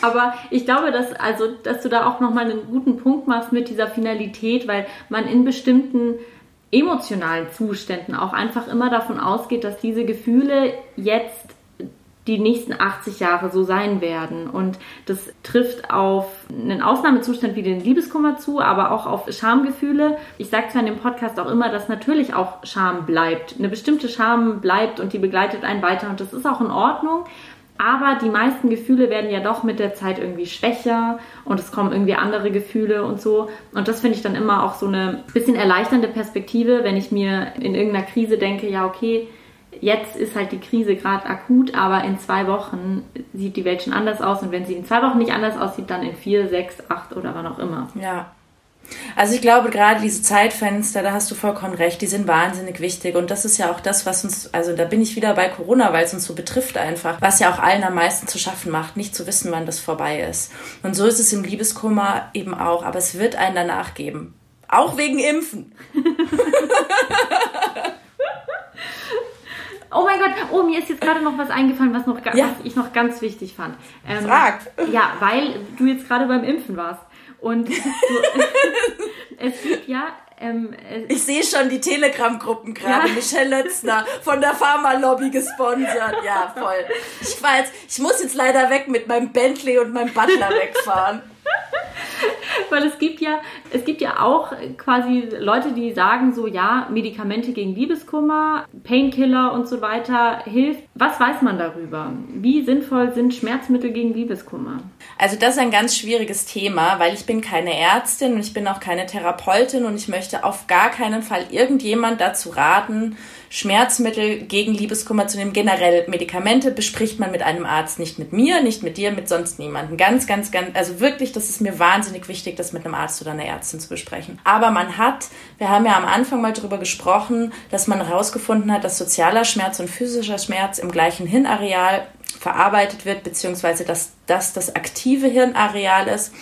Aber ich glaube, dass, also, dass du da auch nochmal einen guten Punkt machst mit dieser Finalität, weil man in bestimmten emotionalen Zuständen auch einfach immer davon ausgeht, dass diese Gefühle jetzt die nächsten 80 Jahre so sein werden. Und das trifft auf einen Ausnahmezustand wie den Liebeskummer zu, aber auch auf Schamgefühle. Ich sage zwar in dem Podcast auch immer, dass natürlich auch Scham bleibt. Eine bestimmte Scham bleibt und die begleitet einen weiter und das ist auch in Ordnung. Aber die meisten Gefühle werden ja doch mit der Zeit irgendwie schwächer und es kommen irgendwie andere Gefühle und so. Und das finde ich dann immer auch so eine bisschen erleichternde Perspektive, wenn ich mir in irgendeiner Krise denke, ja, okay, jetzt ist halt die Krise gerade akut, aber in zwei Wochen sieht die Welt schon anders aus. Und wenn sie in zwei Wochen nicht anders aussieht, dann in vier, sechs, acht oder wann auch immer. Ja, also ich glaube, gerade diese Zeitfenster, da hast du vollkommen recht, die sind wahnsinnig wichtig. Und das ist ja auch das, was uns, also da bin ich wieder bei Corona, weil es uns so betrifft einfach, was ja auch allen am meisten zu schaffen macht, nicht zu wissen, wann das vorbei ist. Und so ist es im Liebeskummer eben auch, aber es wird einen danach geben. Auch wegen Impfen. *laughs* Oh mein Gott, oh, mir ist jetzt gerade noch was eingefallen, was, noch, ja. was ich noch ganz wichtig fand. Ähm, Frag. Ja, weil du jetzt gerade beim Impfen warst. Und so, *laughs* es gibt ja. Ähm, ich sehe schon die Telegram-Gruppen gerade. Ja. Michelle Lötzner von der Pharma-Lobby gesponsert. Ja, voll. Ich, war jetzt, ich muss jetzt leider weg mit meinem Bentley und meinem Butler wegfahren. *laughs* Weil es gibt ja, es gibt ja auch quasi Leute, die sagen so, ja, Medikamente gegen Liebeskummer, Painkiller und so weiter hilft. Was weiß man darüber? Wie sinnvoll sind Schmerzmittel gegen Liebeskummer? Also das ist ein ganz schwieriges Thema, weil ich bin keine Ärztin und ich bin auch keine Therapeutin und ich möchte auf gar keinen Fall irgendjemand dazu raten, Schmerzmittel gegen Liebeskummer zu nehmen. Generell Medikamente bespricht man mit einem Arzt, nicht mit mir, nicht mit dir, mit sonst niemandem. Ganz, ganz, ganz, also wirklich, das ist mir wahnsinnig wichtig, das mit einem Arzt oder einer Ärztin zu besprechen. Aber man hat, wir haben ja am Anfang mal darüber gesprochen, dass man herausgefunden hat, dass sozialer Schmerz und physischer Schmerz im gleichen Hirnareal verarbeitet wird, beziehungsweise dass das das aktive Hirnareal ist.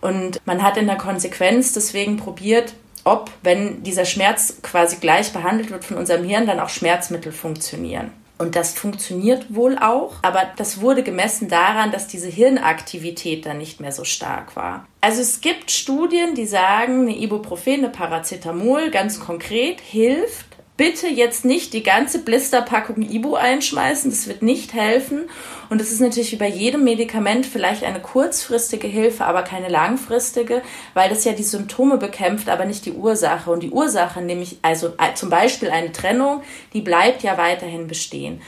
Und man hat in der Konsequenz deswegen probiert, ob, wenn dieser Schmerz quasi gleich behandelt wird von unserem Hirn, dann auch Schmerzmittel funktionieren. Und das funktioniert wohl auch, aber das wurde gemessen daran, dass diese Hirnaktivität dann nicht mehr so stark war. Also es gibt Studien, die sagen, eine Ibuprofen, eine Paracetamol ganz konkret hilft, bitte jetzt nicht die ganze Blisterpackung Ibu einschmeißen, das wird nicht helfen. Und es ist natürlich wie bei jedem Medikament vielleicht eine kurzfristige Hilfe, aber keine langfristige, weil das ja die Symptome bekämpft, aber nicht die Ursache. Und die Ursache, nämlich also äh, zum Beispiel eine Trennung, die bleibt ja weiterhin bestehen.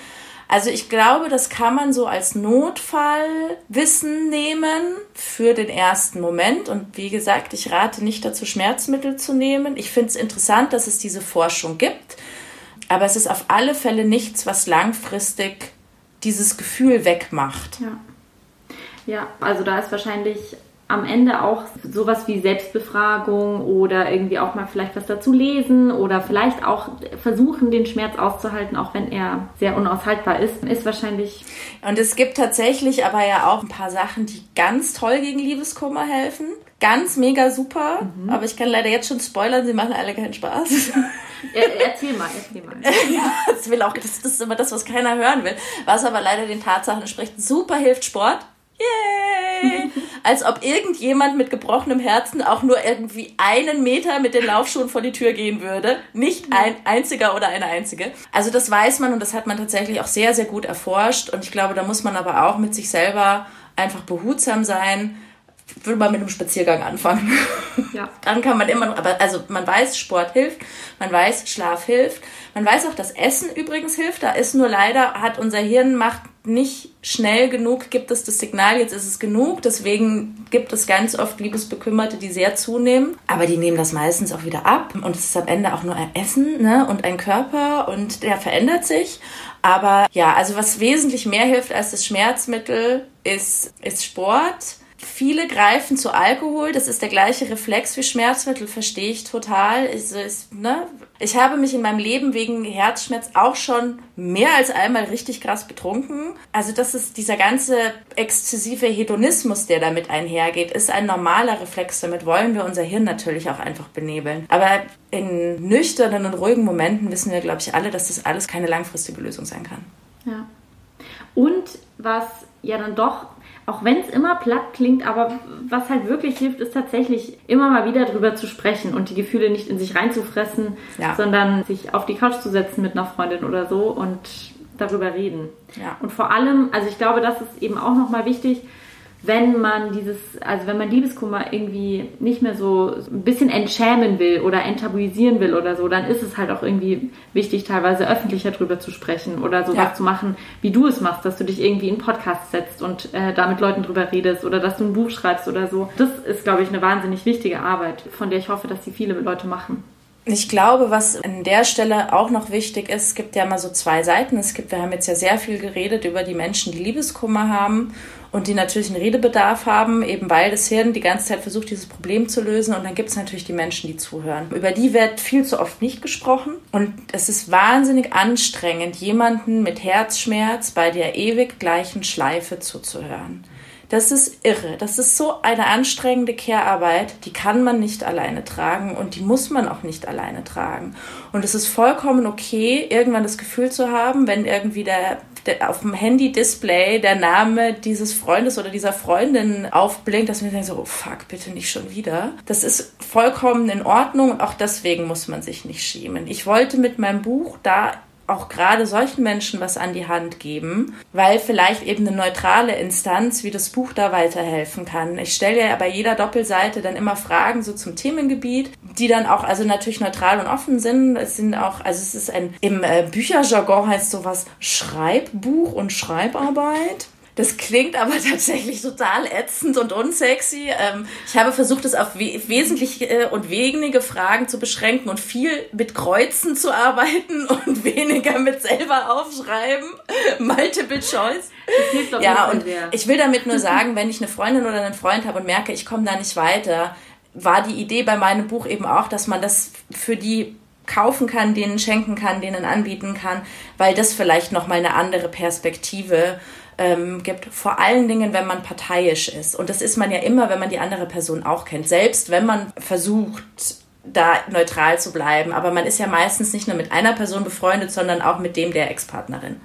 Also ich glaube, das kann man so als Notfallwissen nehmen für den ersten Moment. Und wie gesagt, ich rate nicht dazu, Schmerzmittel zu nehmen. Ich finde es interessant, dass es diese Forschung gibt. Aber es ist auf alle Fälle nichts, was langfristig dieses Gefühl wegmacht. Ja. Ja, also da ist wahrscheinlich am Ende auch sowas wie Selbstbefragung oder irgendwie auch mal vielleicht was dazu lesen oder vielleicht auch versuchen, den Schmerz auszuhalten, auch wenn er sehr unaushaltbar ist, ist wahrscheinlich. Und es gibt tatsächlich aber ja auch ein paar Sachen, die ganz toll gegen Liebeskummer helfen. Ganz mega super. Mhm. Aber ich kann leider jetzt schon spoilern, sie machen alle keinen Spaß. *laughs* erzähl mal, erzähl mal. *laughs* ja, das will auch, das, das ist immer das, was keiner hören will. Was aber leider den Tatsachen entspricht. Super hilft Sport Yay! *laughs* Als ob irgendjemand mit gebrochenem Herzen auch nur irgendwie einen Meter mit den Laufschuhen vor die Tür gehen würde. Nicht ein einziger oder eine einzige. Also das weiß man und das hat man tatsächlich auch sehr, sehr gut erforscht. Und ich glaube, da muss man aber auch mit sich selber einfach behutsam sein würde man mit einem Spaziergang anfangen. Ja. *laughs* Dann kann man immer noch, aber also man weiß, Sport hilft, man weiß, Schlaf hilft, man weiß auch, dass Essen übrigens hilft. Da ist nur leider, hat unser Hirn macht nicht schnell genug, gibt es das Signal, jetzt ist es genug. Deswegen gibt es ganz oft Liebesbekümmerte, die sehr zunehmen. Aber die nehmen das meistens auch wieder ab. Und es ist am Ende auch nur ein Essen ne? und ein Körper und der verändert sich. Aber ja, also was wesentlich mehr hilft als das Schmerzmittel, ist, ist Sport Viele greifen zu Alkohol, das ist der gleiche Reflex wie Schmerzmittel, verstehe ich total. Ich, ist, ne? ich habe mich in meinem Leben wegen Herzschmerz auch schon mehr als einmal richtig krass betrunken. Also das ist dieser ganze exzessive Hedonismus, der damit einhergeht, ist ein normaler Reflex. Damit wollen wir unser Hirn natürlich auch einfach benebeln. Aber in nüchternen und ruhigen Momenten wissen wir, glaube ich, alle, dass das alles keine langfristige Lösung sein kann. Ja. Und was ja dann doch auch wenn es immer platt klingt, aber was halt wirklich hilft, ist tatsächlich immer mal wieder drüber zu sprechen und die Gefühle nicht in sich reinzufressen, ja. sondern sich auf die Couch zu setzen mit einer Freundin oder so und darüber reden. Ja. Und vor allem, also ich glaube, das ist eben auch nochmal wichtig, wenn man dieses, also wenn man Liebeskummer irgendwie nicht mehr so ein bisschen entschämen will oder enttabuisieren will oder so, dann ist es halt auch irgendwie wichtig, teilweise öffentlicher drüber zu sprechen oder sowas ja. zu machen, wie du es machst, dass du dich irgendwie in einen Podcast setzt und äh, da mit Leuten drüber redest oder dass du ein Buch schreibst oder so. Das ist, glaube ich, eine wahnsinnig wichtige Arbeit, von der ich hoffe, dass sie viele Leute machen. Ich glaube, was an der Stelle auch noch wichtig ist, es gibt ja mal so zwei Seiten. Es gibt, wir haben jetzt ja sehr viel geredet über die Menschen, die Liebeskummer haben und die natürlich einen Redebedarf haben, eben weil das Hirn die ganze Zeit versucht, dieses Problem zu lösen. Und dann gibt es natürlich die Menschen, die zuhören. Über die wird viel zu oft nicht gesprochen. Und es ist wahnsinnig anstrengend, jemanden mit Herzschmerz bei der ewig gleichen Schleife zuzuhören. Das ist irre. Das ist so eine anstrengende Care-Arbeit, die kann man nicht alleine tragen und die muss man auch nicht alleine tragen. Und es ist vollkommen okay, irgendwann das Gefühl zu haben, wenn irgendwie der, der auf dem Handy-Display der Name dieses Freundes oder dieser Freundin aufblinkt, dass man denkt so, oh fuck, bitte nicht schon wieder. Das ist vollkommen in Ordnung und auch deswegen muss man sich nicht schämen. Ich wollte mit meinem Buch da auch gerade solchen Menschen was an die Hand geben, weil vielleicht eben eine neutrale Instanz wie das Buch da weiterhelfen kann. Ich stelle ja bei jeder Doppelseite dann immer Fragen so zum Themengebiet, die dann auch also natürlich neutral und offen sind. Es sind auch, also es ist ein, im äh, Bücherjargon heißt sowas Schreibbuch und Schreibarbeit. Das klingt aber *laughs* tatsächlich total ätzend und unsexy. Ähm, ich habe versucht, es auf we wesentliche äh, und wenige Fragen zu beschränken und viel mit Kreuzen zu arbeiten *laughs* und weniger mit selber aufschreiben. *laughs* Multiple Choice. ja, und ich will damit nur sagen, wenn ich eine Freundin oder einen Freund habe und merke, ich komme da nicht weiter, war die Idee bei meinem Buch eben auch, dass man das für die kaufen kann, denen schenken kann, denen anbieten kann, weil das vielleicht noch mal eine andere Perspektive ähm, gibt, vor allen Dingen, wenn man parteiisch ist. Und das ist man ja immer, wenn man die andere Person auch kennt. Selbst wenn man versucht, da neutral zu bleiben. Aber man ist ja meistens nicht nur mit einer Person befreundet, sondern auch mit dem der Ex-Partnerin.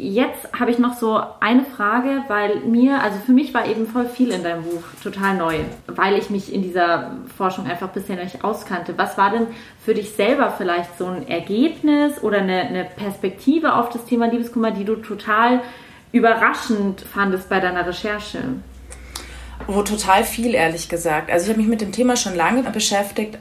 Jetzt habe ich noch so eine Frage, weil mir, also für mich war eben voll viel in deinem Buch total neu, weil ich mich in dieser Forschung einfach bisher nicht auskannte. Was war denn für dich selber vielleicht so ein Ergebnis oder eine, eine Perspektive auf das Thema Liebeskummer, die du total überraschend fandest bei deiner Recherche? Oh, total viel, ehrlich gesagt. Also ich habe mich mit dem Thema schon lange beschäftigt,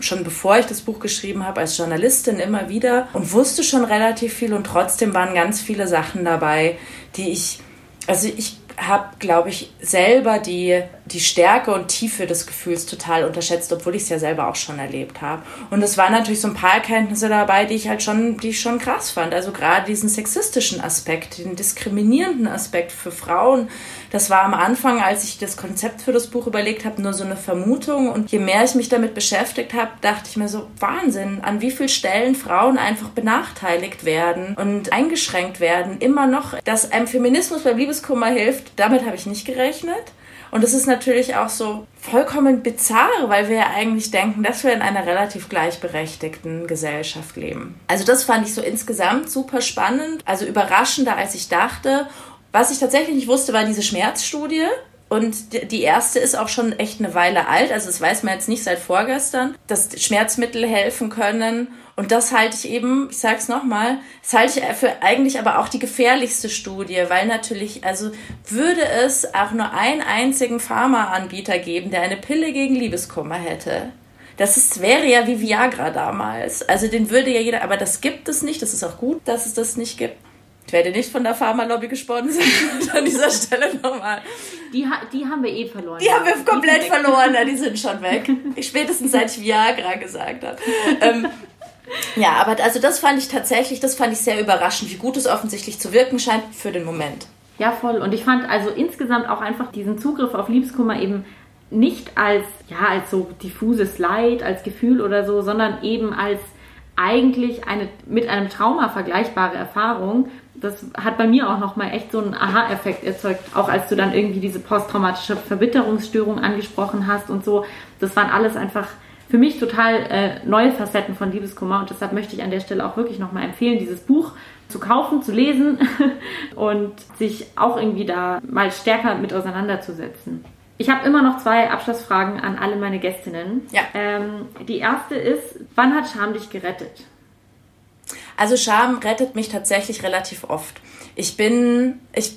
schon bevor ich das Buch geschrieben habe, als Journalistin immer wieder und wusste schon relativ viel und trotzdem waren ganz viele Sachen dabei, die ich, also ich habe, glaube ich, selber die, die Stärke und Tiefe des Gefühls total unterschätzt, obwohl ich es ja selber auch schon erlebt habe. Und es waren natürlich so ein paar Erkenntnisse dabei, die ich halt schon, die ich schon krass fand. Also gerade diesen sexistischen Aspekt, den diskriminierenden Aspekt für Frauen, das war am Anfang, als ich das Konzept für das Buch überlegt habe, nur so eine Vermutung. Und je mehr ich mich damit beschäftigt habe, dachte ich mir so, Wahnsinn, an wie vielen Stellen Frauen einfach benachteiligt werden und eingeschränkt werden. Immer noch, dass einem Feminismus beim Liebeskummer hilft, damit habe ich nicht gerechnet. Und es ist natürlich auch so vollkommen bizarr, weil wir ja eigentlich denken, dass wir in einer relativ gleichberechtigten Gesellschaft leben. Also das fand ich so insgesamt super spannend, also überraschender als ich dachte Was ich tatsächlich nicht wusste, war diese Schmerzstudie. Und die erste ist auch schon echt eine Weile alt, also das weiß man jetzt nicht seit vorgestern, dass Schmerzmittel helfen können. Und das halte ich eben, ich sage es nochmal, das halte ich für eigentlich aber auch die gefährlichste Studie, weil natürlich, also würde es auch nur einen einzigen Pharmaanbieter geben, der eine Pille gegen Liebeskummer hätte. Das ist, wäre ja wie Viagra damals. Also den würde ja jeder, aber das gibt es nicht, das ist auch gut, dass es das nicht gibt. Ich werde nicht von der Pharmalobby gesponsert *laughs* an dieser Stelle nochmal. Die, die haben wir eh verloren. Die haben wir komplett verloren, ja, die sind schon *laughs* weg. Spätestens seit ich Viagra gesagt habe. Ähm, ja, aber also das fand ich tatsächlich, das fand ich sehr überraschend, wie gut es offensichtlich zu wirken scheint für den Moment. Ja, voll. Und ich fand also insgesamt auch einfach diesen Zugriff auf Liebeskummer eben nicht als, ja, als so diffuses Leid, als Gefühl oder so, sondern eben als eigentlich eine mit einem Trauma vergleichbare Erfahrung, das hat bei mir auch nochmal echt so einen Aha-Effekt erzeugt, auch als du dann irgendwie diese posttraumatische Verbitterungsstörung angesprochen hast und so. Das waren alles einfach für mich total äh, neue Facetten von Liebeskummer und deshalb möchte ich an der Stelle auch wirklich nochmal empfehlen, dieses Buch zu kaufen, zu lesen *laughs* und sich auch irgendwie da mal stärker mit auseinanderzusetzen. Ich habe immer noch zwei Abschlussfragen an alle meine Gästinnen. Ja. Ähm, die erste ist, wann hat Scham dich gerettet? Also Scham rettet mich tatsächlich relativ oft. Ich bin, ich,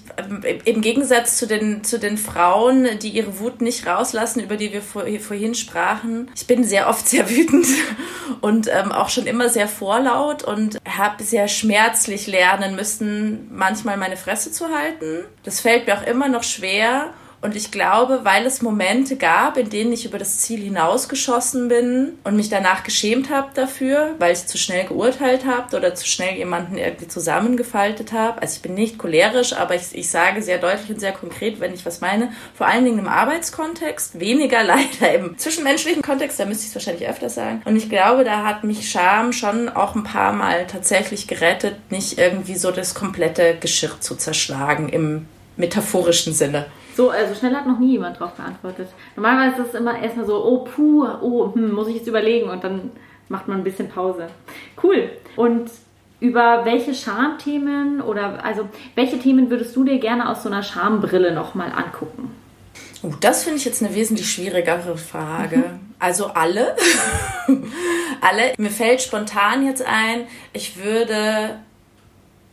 im Gegensatz zu den, zu den Frauen, die ihre Wut nicht rauslassen, über die wir vor, vorhin sprachen, ich bin sehr oft sehr wütend *laughs* und ähm, auch schon immer sehr vorlaut und habe sehr schmerzlich lernen müssen, manchmal meine Fresse zu halten. Das fällt mir auch immer noch schwer und ich glaube, weil es Momente gab, in denen ich über das Ziel hinausgeschossen bin und mich danach geschämt habe dafür, weil ich zu schnell geurteilt habe oder zu schnell jemanden irgendwie zusammengefaltet habe. Also ich bin nicht cholerisch, aber ich, ich sage sehr deutlich und sehr konkret, wenn ich was meine. Vor allen Dingen im Arbeitskontext, weniger *laughs* leider im zwischenmenschlichen Kontext, da müsste ich es wahrscheinlich öfter sagen. Und ich glaube, da hat mich Scham schon auch ein paar Mal tatsächlich gerettet, nicht irgendwie so das komplette Geschirr zu zerschlagen im metaphorischen Sinne. So, also schnell hat noch nie jemand drauf geantwortet. Normalerweise ist es immer erstmal so, oh puh, oh, hm, muss ich jetzt überlegen und dann macht man ein bisschen Pause. Cool. Und über welche Schamthemen oder also welche Themen würdest du dir gerne aus so einer Schambrille nochmal angucken? Oh, das finde ich jetzt eine wesentlich schwierigere Frage. Also alle. *laughs* alle. Mir fällt spontan jetzt ein, ich würde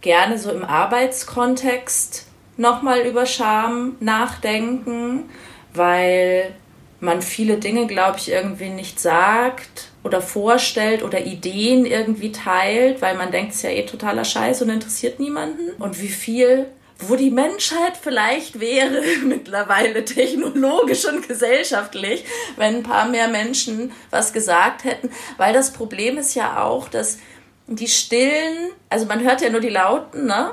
gerne so im Arbeitskontext nochmal über Scham nachdenken, weil man viele Dinge, glaube ich, irgendwie nicht sagt oder vorstellt oder Ideen irgendwie teilt, weil man denkt, es ist ja eh totaler Scheiß und interessiert niemanden. Und wie viel, wo die Menschheit vielleicht wäre, *laughs* mittlerweile technologisch und gesellschaftlich, wenn ein paar mehr Menschen was gesagt hätten. Weil das Problem ist ja auch, dass die Stillen, also man hört ja nur die Lauten, ne?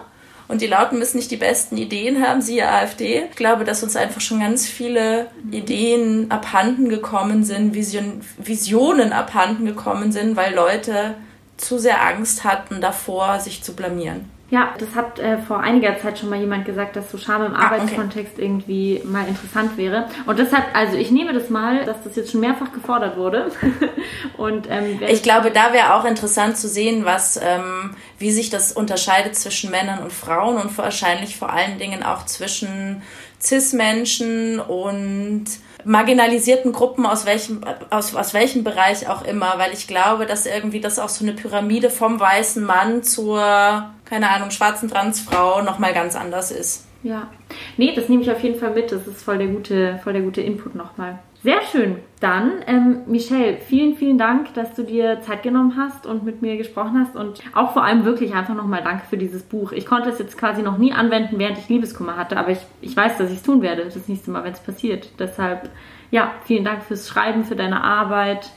Und die Lauten müssen nicht die besten Ideen haben, siehe AfD. Ich glaube, dass uns einfach schon ganz viele Ideen abhanden gekommen sind, Vision, Visionen abhanden gekommen sind, weil Leute zu sehr Angst hatten davor, sich zu blamieren. Ja, das hat äh, vor einiger Zeit schon mal jemand gesagt, dass so Scham im ah, Arbeitskontext okay. irgendwie mal interessant wäre. Und deshalb, also ich nehme das mal, dass das jetzt schon mehrfach gefordert wurde. *laughs* Und ähm, ich glaube, da wäre auch interessant zu sehen, was, ähm, wie sich das unterscheidet zwischen Männern und Frauen und wahrscheinlich vor allen Dingen auch zwischen Cis-Menschen und marginalisierten Gruppen aus welchem, aus, aus welchem Bereich auch immer, weil ich glaube, dass irgendwie das auch so eine Pyramide vom weißen Mann zur, keine Ahnung, schwarzen Transfrau nochmal ganz anders ist. Ja. Nee, das nehme ich auf jeden Fall mit. Das ist voll der gute, voll der gute Input nochmal. Sehr schön. Dann, ähm, Michelle, vielen, vielen Dank, dass du dir Zeit genommen hast und mit mir gesprochen hast und auch vor allem wirklich einfach nochmal danke für dieses Buch. Ich konnte es jetzt quasi noch nie anwenden, während ich Liebeskummer hatte, aber ich, ich weiß, dass ich es tun werde, das nächste Mal, wenn es passiert. Deshalb, ja, vielen Dank fürs Schreiben, für deine Arbeit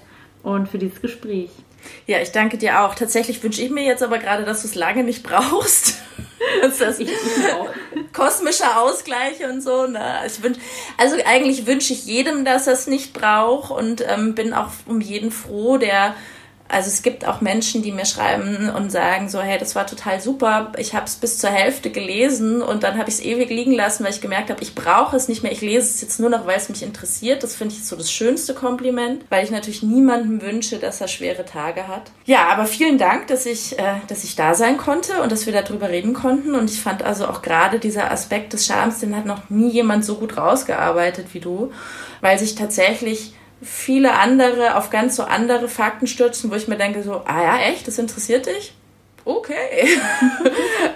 und für dieses Gespräch. Ja, ich danke dir auch. Tatsächlich wünsche ich mir jetzt aber gerade, dass du es lange nicht brauchst. *laughs* das ich, ich auch. kosmischer Ausgleich und so. Ne? Ich wünsch, also eigentlich wünsche ich jedem, dass er es nicht braucht und ähm, bin auch um jeden froh, der Also es gibt auch Menschen, die mir schreiben und sagen so, hey, das war total super, ich habe es bis zur Hälfte gelesen und dann habe ich es ewig liegen lassen, weil ich gemerkt habe, ich brauche es nicht mehr, ich lese es jetzt nur noch, weil es mich interessiert. Das finde ich so das schönste Kompliment, weil ich natürlich niemandem wünsche, dass er schwere Tage hat. Ja, aber vielen Dank, dass ich, äh, dass ich da sein konnte und dass wir darüber reden konnten. Und ich fand also auch gerade dieser Aspekt des Charmes, den hat noch nie jemand so gut rausgearbeitet wie du, weil sich tatsächlich viele andere auf ganz so andere Fakten stürzen, wo ich mir denke so, ah ja, echt, das interessiert dich? Okay. *laughs*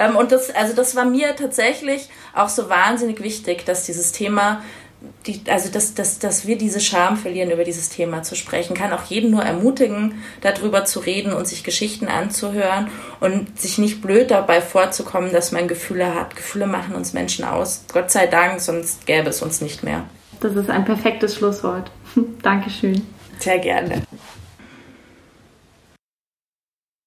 Ähm, und das, also das war mir tatsächlich auch so wahnsinnig wichtig, dass dieses Thema, die, also dass, dass, dass wir diese Scham verlieren, über dieses Thema zu sprechen. Kann auch jeden nur ermutigen, darüber zu reden und sich Geschichten anzuhören und sich nicht blöd dabei vorzukommen, dass man Gefühle hat. Gefühle machen uns Menschen aus. Gott sei Dank, sonst gäbe es uns nicht mehr. Das ist ein perfektes Schlusswort. Dankeschön. Sehr gerne.